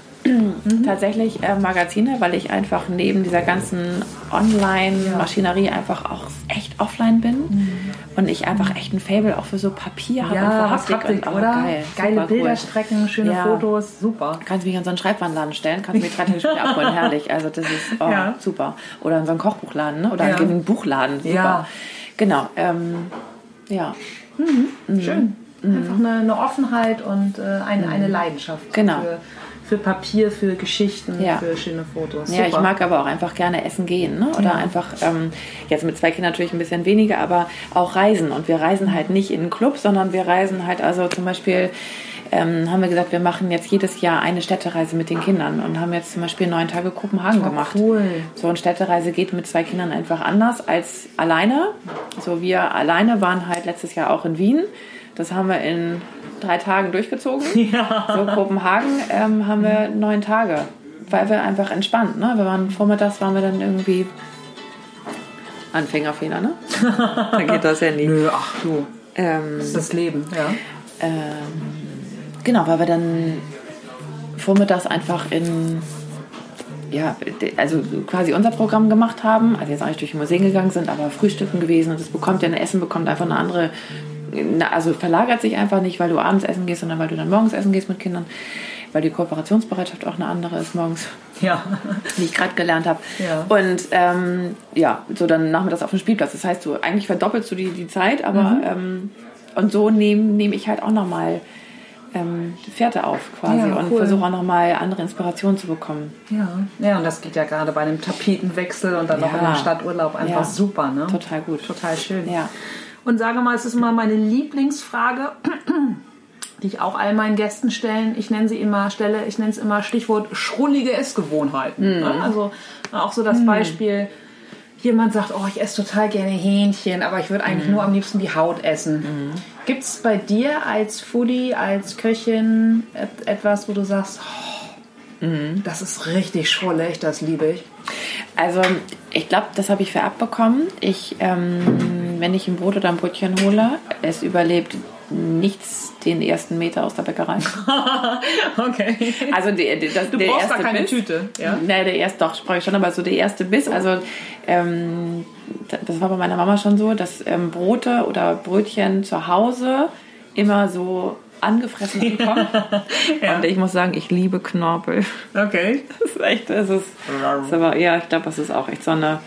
Tatsächlich äh, Magazine, weil ich einfach neben dieser ganzen Online-Maschinerie einfach auch echt offline bin und ich einfach echt ein Fable auch für so Papier habe und Ja, für hast Haptik und, oder? Geil, Geile super cool. Bilderstrecken, schöne Ja. Fotos, super. Kannst mich an so einen Schreibwarenladen stellen, kannst mich drei Tage später abholen, herrlich. Also das ist oh, Ja. super. Oder in so einen Kochbuchladen, ne? oder Ja. in einen Buchladen, super. Ja. Genau, ähm, ja, Schön. Einfach eine, eine Offenheit und äh, eine, eine Leidenschaft Genau. für, für Papier, für Geschichten, Ja. für schöne Fotos. Ja, ich Super. mag aber auch einfach gerne essen gehen. Ne? Oder Ja. einfach, ähm, jetzt mit zwei Kindern natürlich ein bisschen weniger, aber auch reisen. Und wir reisen halt nicht in einen Club, sondern wir reisen halt, also zum Beispiel ähm, haben wir gesagt, wir machen jetzt jedes Jahr eine Städtereise mit den Kindern und haben jetzt zum Beispiel neun Tage Kopenhagen gemacht. cool. So eine Städtereise geht mit zwei Kindern einfach anders als alleine. So wir alleine waren halt letztes Jahr auch in Wien. Das haben wir in drei Tagen durchgezogen. So Kopenhagen ähm, haben wir neun Tage, weil wir einfach entspannt. Ne? Wir waren vormittags waren wir dann irgendwie Anfängerfehler, ne? Dann geht das ja nie. Nö, ach du, Ähm, das ist das Leben, ja. Genau, weil wir dann vormittags einfach in, ja, also quasi unser Programm gemacht haben. Also jetzt auch nicht durch die Museen gegangen sind, aber frühstücken gewesen. Und das bekommt ja ein Essen, bekommt einfach eine andere, also verlagert sich einfach nicht, weil du abends essen gehst, sondern weil du dann morgens essen gehst mit Kindern. Weil die Kooperationsbereitschaft auch eine andere ist morgens, Ja. wie ich gerade gelernt habe. Ja. Und ähm, ja, so dann nachmittags auf dem Spielplatz. Das heißt, du eigentlich verdoppelst du die, die Zeit, aber Mhm. ähm, und so nehme nehm ich halt auch nochmal ähm, Fährte auf quasi Ja, und cool. versuche auch nochmal andere Inspirationen zu bekommen. Ja. ja, und das geht ja gerade bei einem Tapetenwechsel und dann noch Ja. in dem Stadturlaub einfach Ja. super, ne? Total gut. Total schön. Ja. Und sage mal, es ist immer meine Lieblingsfrage, die ich auch all meinen Gästen stellen. Ich nenne sie immer, stelle, ich nenne es immer Stichwort schrullige Essgewohnheiten. Ne? Also auch so das Beispiel, jemand sagt, oh, ich esse total gerne Hähnchen, aber ich würde eigentlich nur am liebsten die Haut essen. Gibt es bei dir als Foodie, als Köchin et etwas, wo du sagst, oh, das ist richtig schrullig, das liebe ich? Also ich glaube, das habe ich vererbt bekommen. Ich, ähm, wenn ich ein Brot oder ein Brötchen hole, es überlebt nichts den ersten Meter aus der Bäckerei. Okay. Also die, die, das, Du der brauchst da erste keine Biss, Tüte, ja? Nee, der erste, doch, sprach ich schon, aber so der erste Biss, also ähm, da- das war bei meiner Mama schon so, dass ähm, Brote oder Brötchen zu Hause immer so angefressen ankommen. Und ich muss sagen, ich liebe Knorpel. Okay. Das ist echt, das ist, das ist aber, ja, ich glaube, das ist auch echt so eine,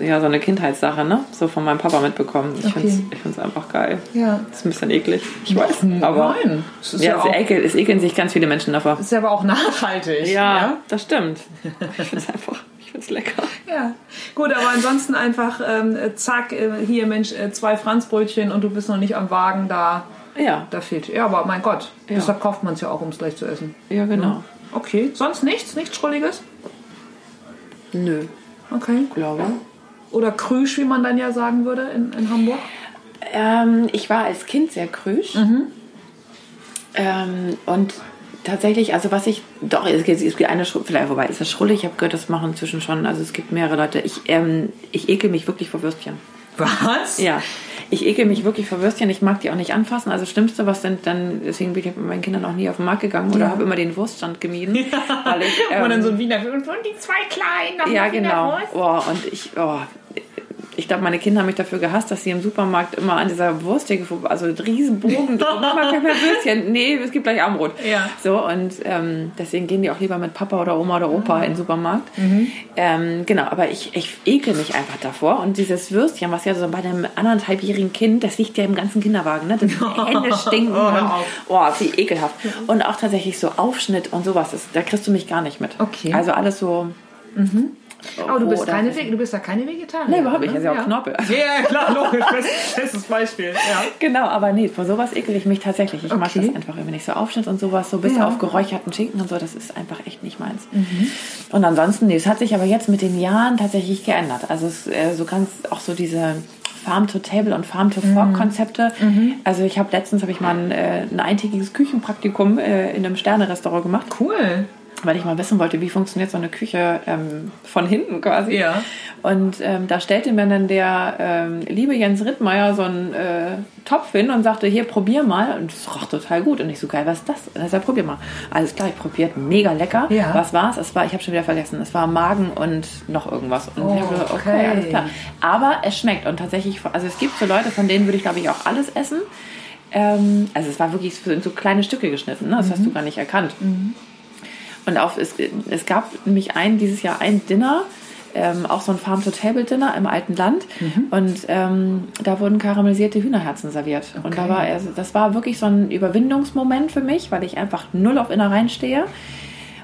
ja, so eine Kindheitssache, ne? So von meinem Papa mitbekommen. Ich Okay. finde es ich find's einfach geil. Ja. Das ist ein bisschen eklig. Ich weiß, aber Nein. Es ist ja, ja, es, auch, ekel, es ekeln sich ganz viele Menschen davor. ist ja aber auch nachhaltig. Ja, das stimmt. Ich finde es einfach, ich finde es lecker. Ja, gut, aber ansonsten einfach, ähm, zack, äh, hier Mensch, äh, zwei Franzbrötchen und du bist noch nicht am Wagen, da, Ja, da fehlt. Ja, aber mein Gott, Ja. deshalb kauft man es ja auch, um es gleich zu essen. ja, genau. Okay, sonst nichts? Nichts Schrulliges? Nö, Okay. glaube. Oder Krüsch, wie man dann ja sagen würde in, in Hamburg? Ähm, ich war als Kind sehr krüsch. Ähm, und tatsächlich, also was ich, doch, es gibt, es gibt eine, Schru- vielleicht, wobei, ist das schrullig? Ich habe gehört, das machen inzwischen schon, also es gibt mehrere Leute. Ich, ähm, ich ekel mich wirklich vor Würstchen. Was? Ja, ich ekel mich wirklich vor Würstchen. Ich mag die auch nicht anfassen. Also das Schlimmste, was denn dann, deswegen bin ich mit meinen Kindern auch nie auf den Markt gegangen oder Ja. habe immer den Wurststand gemieden. Weil ich, Und dann ähm, so ein Wiener und die zwei kleinen. noch Ja, genau. Oh, und ich, oh, ich glaube, meine Kinder haben mich dafür gehasst, dass sie im Supermarkt immer an dieser Wursttheke vorbei, also einen riesen Bogen drum, Mama, kein mehr Würstchen. Nee, es gibt gleich Armbrot. Ja. So, und ähm, deswegen gehen die auch lieber mit Papa oder Oma oder Opa in den Supermarkt. Mhm. Ähm, genau, aber ich, ich ekel mich einfach davor. Und dieses Würstchen, was ja so bei einem anderthalbjährigen Kind, das liegt ja im ganzen Kinderwagen, ne? Das Hände stinken. Oh, und, oh, wie ekelhaft. Und auch tatsächlich so Aufschnitt und sowas, das, da kriegst du mich gar nicht mit. Okay. Also alles so... Aber du bist, keine, du bist ja keine Vegetarierin. Nee, überhaupt nicht. ne? Also ja auch Knorpel. Ja, klar, logisch. Best- Bestes Beispiel. Ja. Genau, aber nee, vor sowas ekel ich mich tatsächlich. Ich mag Okay. das einfach, wenn ich so Aufschnitt und sowas, so bis Ja. auf geräucherten Schinken und so, das ist einfach echt nicht meins. Mhm. Und ansonsten, nee, es hat sich aber jetzt mit den Jahren tatsächlich geändert. Also es, äh, so ganz auch so diese Farm to Table und Farm to Fork Mhm. Konzepte. Also ich habe letztens habe ich mal ein, äh, ein eintägiges Küchenpraktikum äh, in einem Sterne-Restaurant gemacht, Cool. Weil ich mal wissen wollte, wie funktioniert so eine Küche ähm, von hinten quasi. Ja. Und ähm, da stellte mir dann der ähm, liebe Jens Rittmeier so einen äh, Topf hin und sagte, hier, probier mal. Und es roch total gut. Und ich so, geil, was ist das? Und er sagt, probier mal. Alles klar, ich probiert, mega lecker. Ja. Was war's? Es war, ich habe schon wieder vergessen, es war Magen und noch irgendwas. Und Oh, ich habe so, okay, okay. alles klar. Aber es schmeckt. Und tatsächlich, also es gibt so Leute, von denen würde ich, glaube ich, auch alles essen. Ähm, also es war wirklich so in so kleine Stücke geschnitten. Ne? Das hast du gar nicht erkannt. Und auf, es, es gab nämlich ein, dieses Jahr ein Dinner, ähm, auch so ein Farm-to-Table-Dinner im alten Land. Und ähm, da wurden karamellisierte Hühnerherzen serviert. Und da war, also, das war wirklich so ein Überwindungsmoment für mich, weil ich einfach null auf Innereien stehe.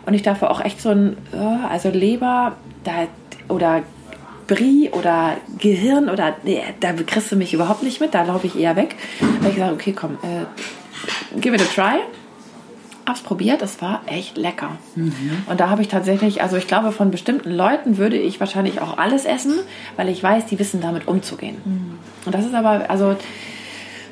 Und ich dafür auch echt so ein, äh, also Leber da, oder Brie oder Gehirn oder nee, da kriegst du mich überhaupt nicht mit, da laufe ich eher weg. Da habe ich gesagt, okay, komm, äh, give it a try. Hab's probiert, es war echt lecker. Und da habe ich tatsächlich, also ich glaube, von bestimmten Leuten würde ich wahrscheinlich auch alles essen, weil ich weiß, die wissen damit umzugehen. Und das ist aber, also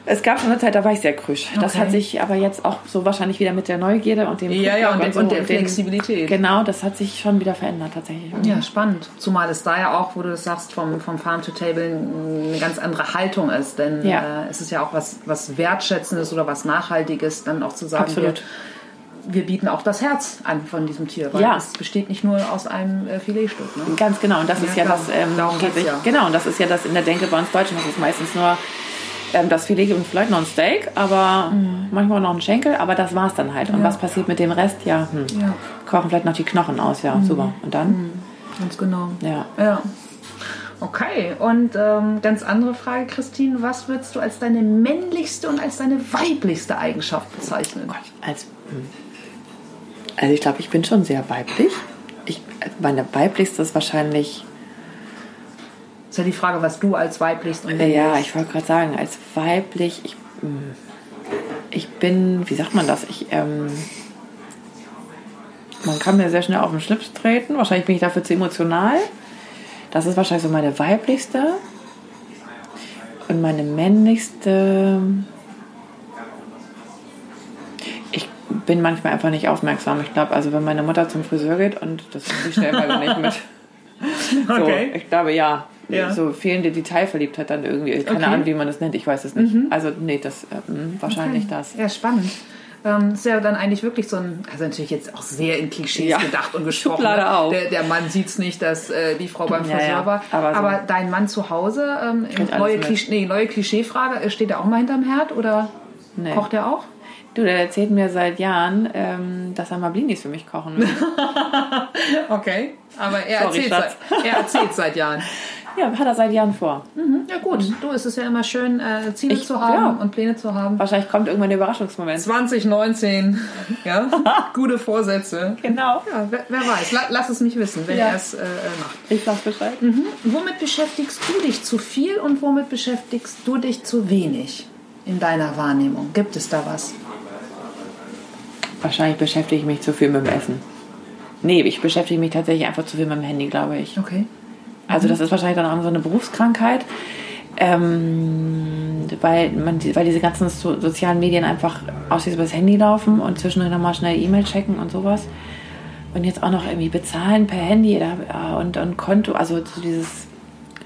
es gab schon eine Zeit, da war ich sehr krüsch. Das Okay. hat sich aber jetzt auch so wahrscheinlich wieder mit der Neugierde und dem Ja, ja, und Foodblog der- und der dem- Flexibilität. Genau, das hat sich schon wieder verändert tatsächlich. Ja, spannend. Zumal es da ja auch, wo du das sagst, vom, vom Farm to Table eine ganz andere Haltung ist. Denn Ja. äh, es ist ja auch was, was Wertschätzendes oder was Nachhaltiges, dann auch zu sagen, Absolut. Wir, wir bieten auch das Herz an von diesem Tier. Weil Ja. es besteht nicht nur aus einem äh, Filetstück. Ne? Ganz genau, und das Ja, ist ja klar. das, ähm, Darum geht geht's ja. genau, und das ist ja das in der Denke bei uns Deutschen, das ist meistens nur ähm, das Filet und vielleicht noch ein Steak, aber manchmal noch ein Schenkel, aber das war's dann halt. Und Mhm. Ja. was passiert mit dem Rest? Ja, hm. Ja. kochen vielleicht noch die Knochen aus, ja, super. Und dann? Ganz genau. Ja. Ja. Okay, und ähm, ganz andere Frage, Christine. Was würdest du als deine männlichste und als deine weiblichste Eigenschaft bezeichnen? Als, hm. Also ich glaube, ich bin schon sehr weiblich. Ich, meine weiblichste ist wahrscheinlich, Ist ja die Frage, was du als weiblichst und ja, ich wollte gerade sagen, als weiblich, ich, hm, ich bin, wie sagt man das? Ich, ähm, man kann mir sehr schnell auf den Schlips treten. Wahrscheinlich bin ich dafür zu emotional. Das ist wahrscheinlich so meine weiblichste. Und meine männlichste. Bin manchmal einfach nicht aufmerksam. Ich glaube, also wenn meine Mutter zum Friseur geht und das ich stellenweise nicht mit. So, Okay. ich glaube ja. Ja. So fehlende Detailverliebtheit dann irgendwie. Keine Okay. Ahnung, wie man das nennt. Ich weiß es nicht. Also nee, das äh, wahrscheinlich das. Ja, spannend. Ähm, ist ja dann eigentlich wirklich so ein, also natürlich jetzt auch sehr in Klischees Ja. gedacht und gesprochen. Ne? Der, der Mann sieht es nicht, dass äh, die Frau beim Ja, Friseur ja. war. Aber Aber, so- dein Mann zu Hause, ähm, neue. Klisch nee, neue Klischeefrage, äh, steht er auch mal hinterm Herd oder Nee. kocht er auch? Du, der erzählt mir seit Jahren, ähm, dass er mal Blinis für mich kochen will. Okay. Aber er, Sorry, erzählt, Schatz. seit, er erzählt seit Jahren. ja, hat er seit Jahren vor. Ja gut, du, es ist ja immer schön, äh, Ziele Ich- zu haben ja. und Pläne zu haben. Wahrscheinlich kommt irgendwann der Überraschungsmoment. 2019, ja, gute Vorsätze. Genau. Ja, wer, wer weiß, La, lass es mich wissen, wenn Ja. er es äh, äh, macht. Ich sag Bescheid. Womit beschäftigst du dich zu viel und womit beschäftigst du dich zu wenig in deiner Wahrnehmung? Gibt es da was? Wahrscheinlich beschäftige ich mich zu viel mit dem Essen. Nee, ich beschäftige mich tatsächlich einfach zu viel mit dem Handy, glaube ich. Okay. Also das ist wahrscheinlich dann auch so eine Berufskrankheit, ähm, weil, man, weil diese ganzen so, sozialen Medien einfach ausschließlich über das Handy laufen und zwischendurch nochmal schnell E-Mail checken und sowas. Und jetzt auch noch irgendwie bezahlen per Handy da, und, und Konto, also so dieses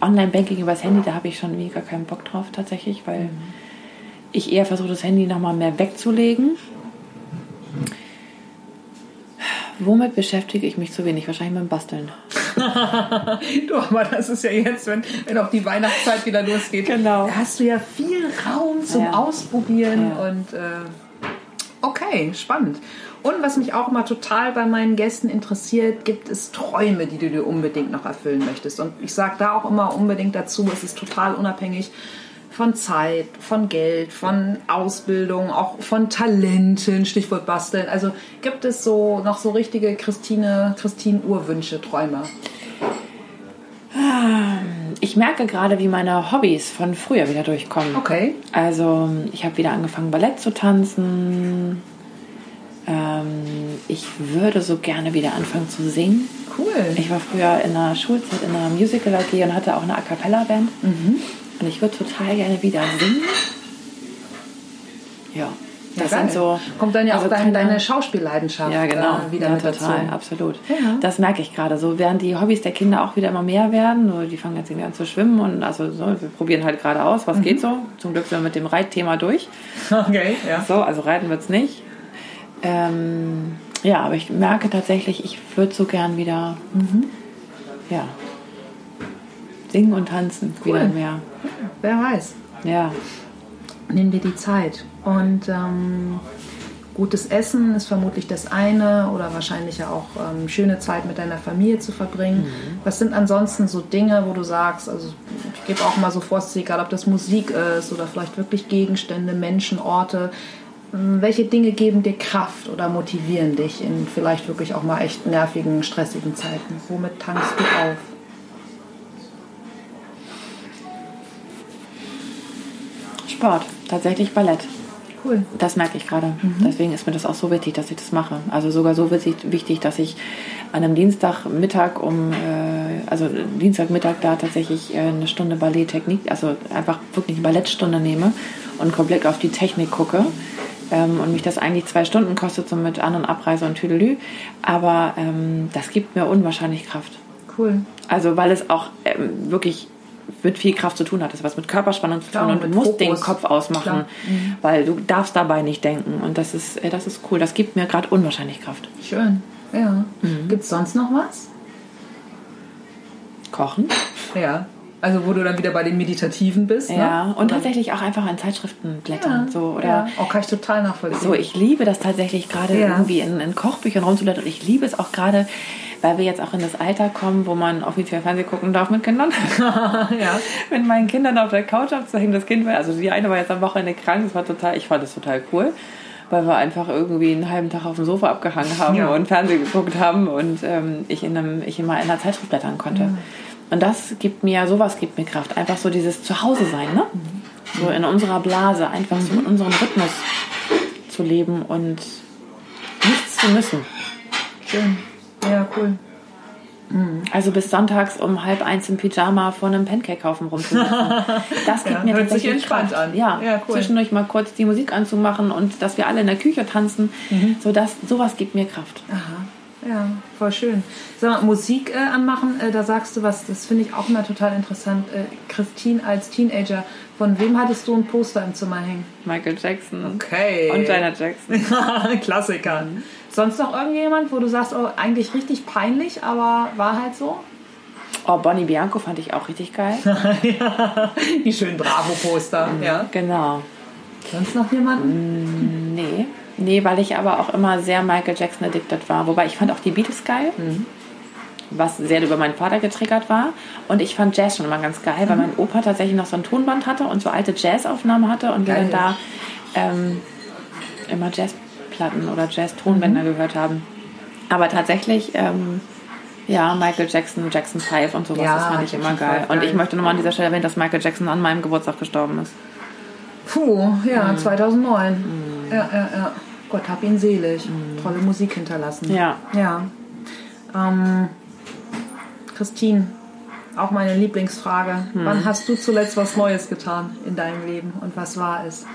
Online-Banking übers Handy, da habe ich schon gar keinen Bock drauf tatsächlich, weil ich eher versuche, das Handy nochmal mehr wegzulegen. Womit beschäftige ich mich zu wenig? Wahrscheinlich mit dem Basteln. Du, aber das ist ja jetzt, wenn, wenn auch die Weihnachtszeit wieder losgeht. Genau. Da hast du ja viel Raum zum Ja. Ausprobieren Ja. und äh, okay, spannend. Und was mich auch immer total bei meinen Gästen interessiert, gibt es Träume, die du dir unbedingt noch erfüllen möchtest. Und ich sage da auch immer unbedingt dazu, es ist total unabhängig von Zeit, von Geld, von Ausbildung, auch von Talenten, Stichwort Basteln. Also gibt es so noch so richtige Christine, Christine Urwünsche, Träume. Ich merke gerade, wie meine Hobbys von früher wieder durchkommen. Okay. Also ich habe wieder angefangen, Ballett zu tanzen. Ähm, ich würde so gerne wieder anfangen zu singen. Cool. Ich war früher in der Schulzeit in einer Musical AG und hatte auch eine A Cappella Band. Mhm. Und ich würde total gerne wieder singen. Ja, das geil. sind so. Kommt dann ja also auch dein, deine Schauspielleidenschaft Ja, genau. äh, wieder ja, mit total, dazu. absolut. Ja. Das merke ich gerade. So während die Hobbys der Kinder auch wieder immer mehr werden. So, die fangen jetzt irgendwie an zu schwimmen und also so, wir probieren halt gerade aus, was geht so. Zum Glück sind wir mit dem Reitthema durch. Okay, ja. So, also reiten wird es nicht. Ähm, ja, aber ich merke tatsächlich, ich würde so gern wieder ja, singen und tanzen wieder mehr. Wer weiß. Ja. Nimm dir die Zeit. Und ähm, Gutes Essen ist vermutlich das eine oder wahrscheinlich ja auch ähm, schöne Zeit mit deiner Familie zu verbringen. Mhm. Was sind ansonsten so Dinge, wo du sagst, also ich gebe auch mal so vor, egal ob das Musik ist oder vielleicht wirklich Gegenstände, Menschen, Orte. Ähm, welche Dinge geben dir Kraft oder motivieren dich in vielleicht wirklich auch mal echt nervigen, stressigen Zeiten? Womit tankst du auf? Sport, tatsächlich Ballett. Cool. Das merke ich gerade. Mhm. Deswegen ist mir das auch so wichtig, dass ich das mache. Also sogar so wichtig, dass ich an einem Dienstagmittag um, äh, also Dienstagmittag da tatsächlich äh, eine Stunde Balletttechnik, also einfach wirklich eine Ballettstunde nehme und komplett auf die Technik gucke. Ähm, und mich das eigentlich zwei Stunden kostet, so mit An- und Abreise und Tüdelü. Aber ähm, das gibt mir unwahrscheinlich Kraft. Cool. Also weil es auch ähm, wirklich mit viel Kraft zu tun hat. Das was mit Körperspannung zu tun Klar, und du musst Fokus. den Kopf ausmachen, Mhm. weil du darfst dabei nicht denken. Und das ist, äh, das ist cool. Das gibt mir gerade unwahrscheinlich Kraft. Schön. Ja. Mhm. Gibt es sonst noch was? Kochen. Ja. Also wo du dann wieder bei den Meditativen bist. Ja. Ne? Und tatsächlich auch einfach in Zeitschriften blättern. Ja. So, oder ja. Auch kann ich total nachvollziehen. So, ich liebe das tatsächlich gerade Ja. irgendwie in, in Kochbüchern rumzublättern. Und ich liebe es auch gerade, weil wir jetzt auch in das Alter kommen, wo man offiziell Fernsehen gucken darf mit Kindern. ja. mit meinen Kindern auf der Couch abzuhängen. Das Kind war, also die eine war jetzt am Wochenende krank. Das war total, ich fand das total cool. Weil wir einfach irgendwie einen halben Tag auf dem Sofa abgehangen haben Ja. und Fernsehen geguckt haben und ähm, ich, in einem, ich immer in einer Zeitschrift blättern konnte. Und das gibt mir, sowas gibt mir Kraft. Einfach so dieses Zuhause sein, ne? So in unserer Blase, einfach so in unserem Rhythmus zu leben und nichts zu müssen. Schön. Ja, cool. Also bis sonntags um halb eins im Pyjama vor einem Pancake-Haufen rumzusitzen. Das gibt Ja, mir hört sich entspannt Kraft. an. Ja, Ja, cool. zwischendurch mal kurz die Musik anzumachen und dass wir alle in der Küche tanzen. Mhm. So das, sowas gibt mir Kraft. Aha. Ja, voll schön. Sag mal, Musik äh, anmachen, äh, da sagst du was, das finde ich auch immer total interessant. Äh, Christine als Teenager, von wem hattest du ein Poster im Zimmer hängen? Michael Jackson Okay. und Janet Jackson. Klassiker. Sonst noch irgendjemand, wo du sagst, oh, eigentlich richtig peinlich, aber war halt so? Oh, Bonnie Bianco fand ich auch richtig geil. Die schönen Bravo-Poster. Ja. genau. Sonst noch jemanden? Nee. Nee, weil ich aber auch immer sehr Michael Jackson addicted war. Wobei ich fand auch die Beatles geil. Was sehr über meinen Vater getriggert war. Und ich fand Jazz schon immer ganz geil, weil mein Opa tatsächlich noch so ein Tonband hatte und so alte Jazzaufnahmen hatte und wir Geil. dann da ähm, immer Jazzplatten oder Jazz-Tonbänder gehört haben. Aber tatsächlich, ähm, ja, Michael Jackson, Jackson 5 und sowas, Ja, das fand ich immer geil. Five, Und ich geil. möchte nochmal an dieser Stelle erwähnen, dass Michael Jackson an meinem Geburtstag gestorben ist. Puh, ja, 2009. Ja, ja, ja. Gott hab ihn selig. Tolle Musik hinterlassen. Ja. Ja. Ähm, Christine, auch meine Lieblingsfrage. Wann hast du zuletzt was Neues getan in deinem Leben und was war es?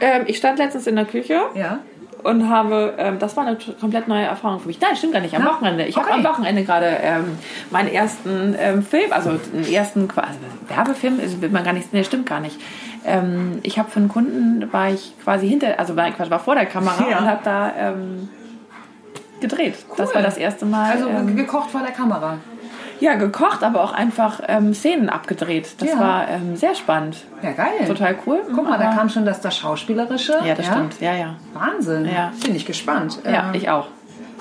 Ähm, ich stand letztens in der Küche Ja. und habe, ähm, das war eine komplett neue Erfahrung für mich. Nein, stimmt gar nicht, am Ja? Wochenende. Ich Okay. habe am Wochenende gerade ähm, meinen ersten ähm, Film, also den ersten also Werbefilm, also will man gar nicht, nee, stimmt gar nicht. Ähm, ich habe für einen Kunden, war ich quasi hinter, also war, Quatsch, war vor der Kamera Ja. und habe da ähm, gedreht. Das Cool. war das erste Mal. Also gekocht vor der Kamera. Ja, gekocht, aber auch einfach ähm, Szenen abgedreht. Das Ja. war ähm, sehr spannend. Ja, geil. Total cool. Guck mal, da Aber- kam schon das, das Schauspielerische. Ja, das stimmt. Ja, ja. Wahnsinn. Ja. Bin ich gespannt. Ja, Ähm, ich auch.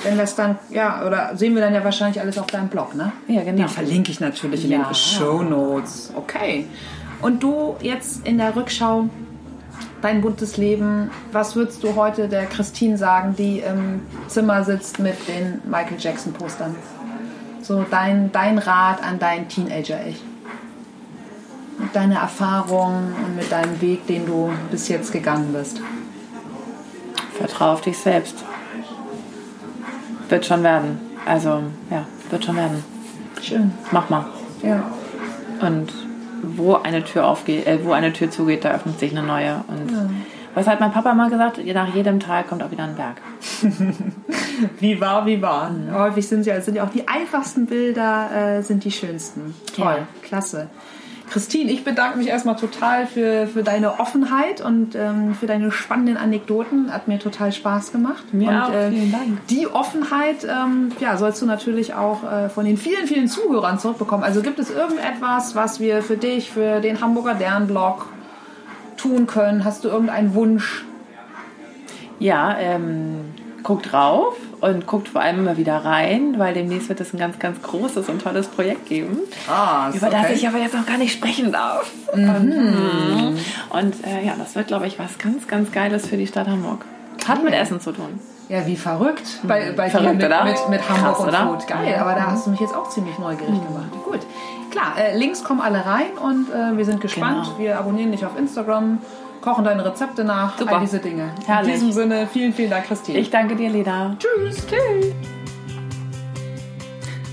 Wenn es dann, ja, oder sehen wir dann ja wahrscheinlich alles auf deinem Blog, ne? Ja, genau. Den verlinke ich natürlich in Ja. den Show Notes. Okay. Und du jetzt in der Rückschau, dein buntes Leben, was würdest du heute der Christine sagen, die im Zimmer sitzt mit den Michael Jackson Postern? So dein, dein Rat an dein Teenager-Ich. Mit deiner Erfahrung und mit deinem Weg, den du bis jetzt gegangen bist. Vertrau auf dich selbst. Wird schon werden. Also, ja, wird schon werden. Schön. Mach mal. Ja. Und wo eine Tür aufgeht, äh, wo eine Tür zugeht, da öffnet sich eine neue. Und was hat mein Papa mal gesagt? Nach jedem Tal kommt auch wieder ein Berg. Wie war, wie war. Häufig sind ja, sind ja auch die einfachsten Bilder, äh, sind die schönsten. Toll, Ja. klasse. Christine, ich bedanke mich erstmal total für, für deine Offenheit und ähm, für deine spannenden Anekdoten. Hat mir total Spaß gemacht. Mir und, auch, äh, vielen Dank. Die Offenheit ähm, ja, sollst du natürlich auch äh, von den vielen, vielen Zuhörern zurückbekommen. Also gibt es irgendetwas, was wir für dich, für den Hamburger Dernblog tun können? Hast du irgendeinen Wunsch? Ja, ähm, guckt drauf und guckt vor allem immer wieder rein, weil demnächst wird es ein ganz, ganz großes und tolles Projekt geben, Ah, über das ich aber jetzt noch gar nicht sprechen darf. Mhm. Und äh, ja, das wird, glaube ich, was ganz, ganz Geiles für die Stadt Hamburg. Hat mit Essen zu tun. Ja, wie verrückt. Bei, bei Verrückt, dir mit, oder? mit, mit Hamburg Krass, und oder? Food. Geil, aber da hast du mich jetzt auch ziemlich neugierig gemacht. Gut. Klar, äh, Links kommen alle rein und äh, wir sind gespannt. Genau. Wir abonnieren dich auf Instagram, kochen deine Rezepte nach, Super. all diese Dinge. Herrlich. In diesem Sinne, vielen, vielen Dank, Christine. Ich danke dir, Leda. Tschüss. Tschüss.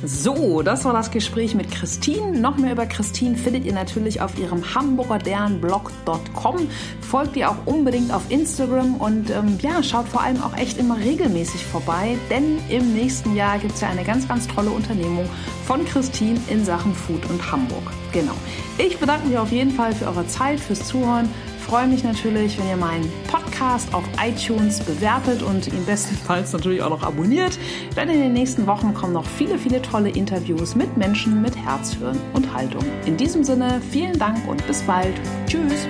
So, das war das Gespräch mit Christine. Noch mehr über Christine findet ihr natürlich auf ihrem hamburgerdernblog.com. Folgt ihr auch unbedingt auf Instagram und ähm, ja, schaut vor allem auch echt immer regelmäßig vorbei, denn im nächsten Jahr gibt es ja eine ganz, ganz tolle Unternehmung von Christine in Sachen Food und Hamburg. Genau. Ich bedanke mich auf jeden Fall für eure Zeit, fürs Zuhören. Freue mich natürlich, wenn ihr meinen Podcast auf iTunes bewertet und ihn bestenfalls natürlich auch noch abonniert. Denn in den nächsten Wochen kommen noch viele, viele tolle Interviews mit Menschen mit Herz, Hirn und Haltung. In diesem Sinne, vielen Dank und bis bald. Tschüss.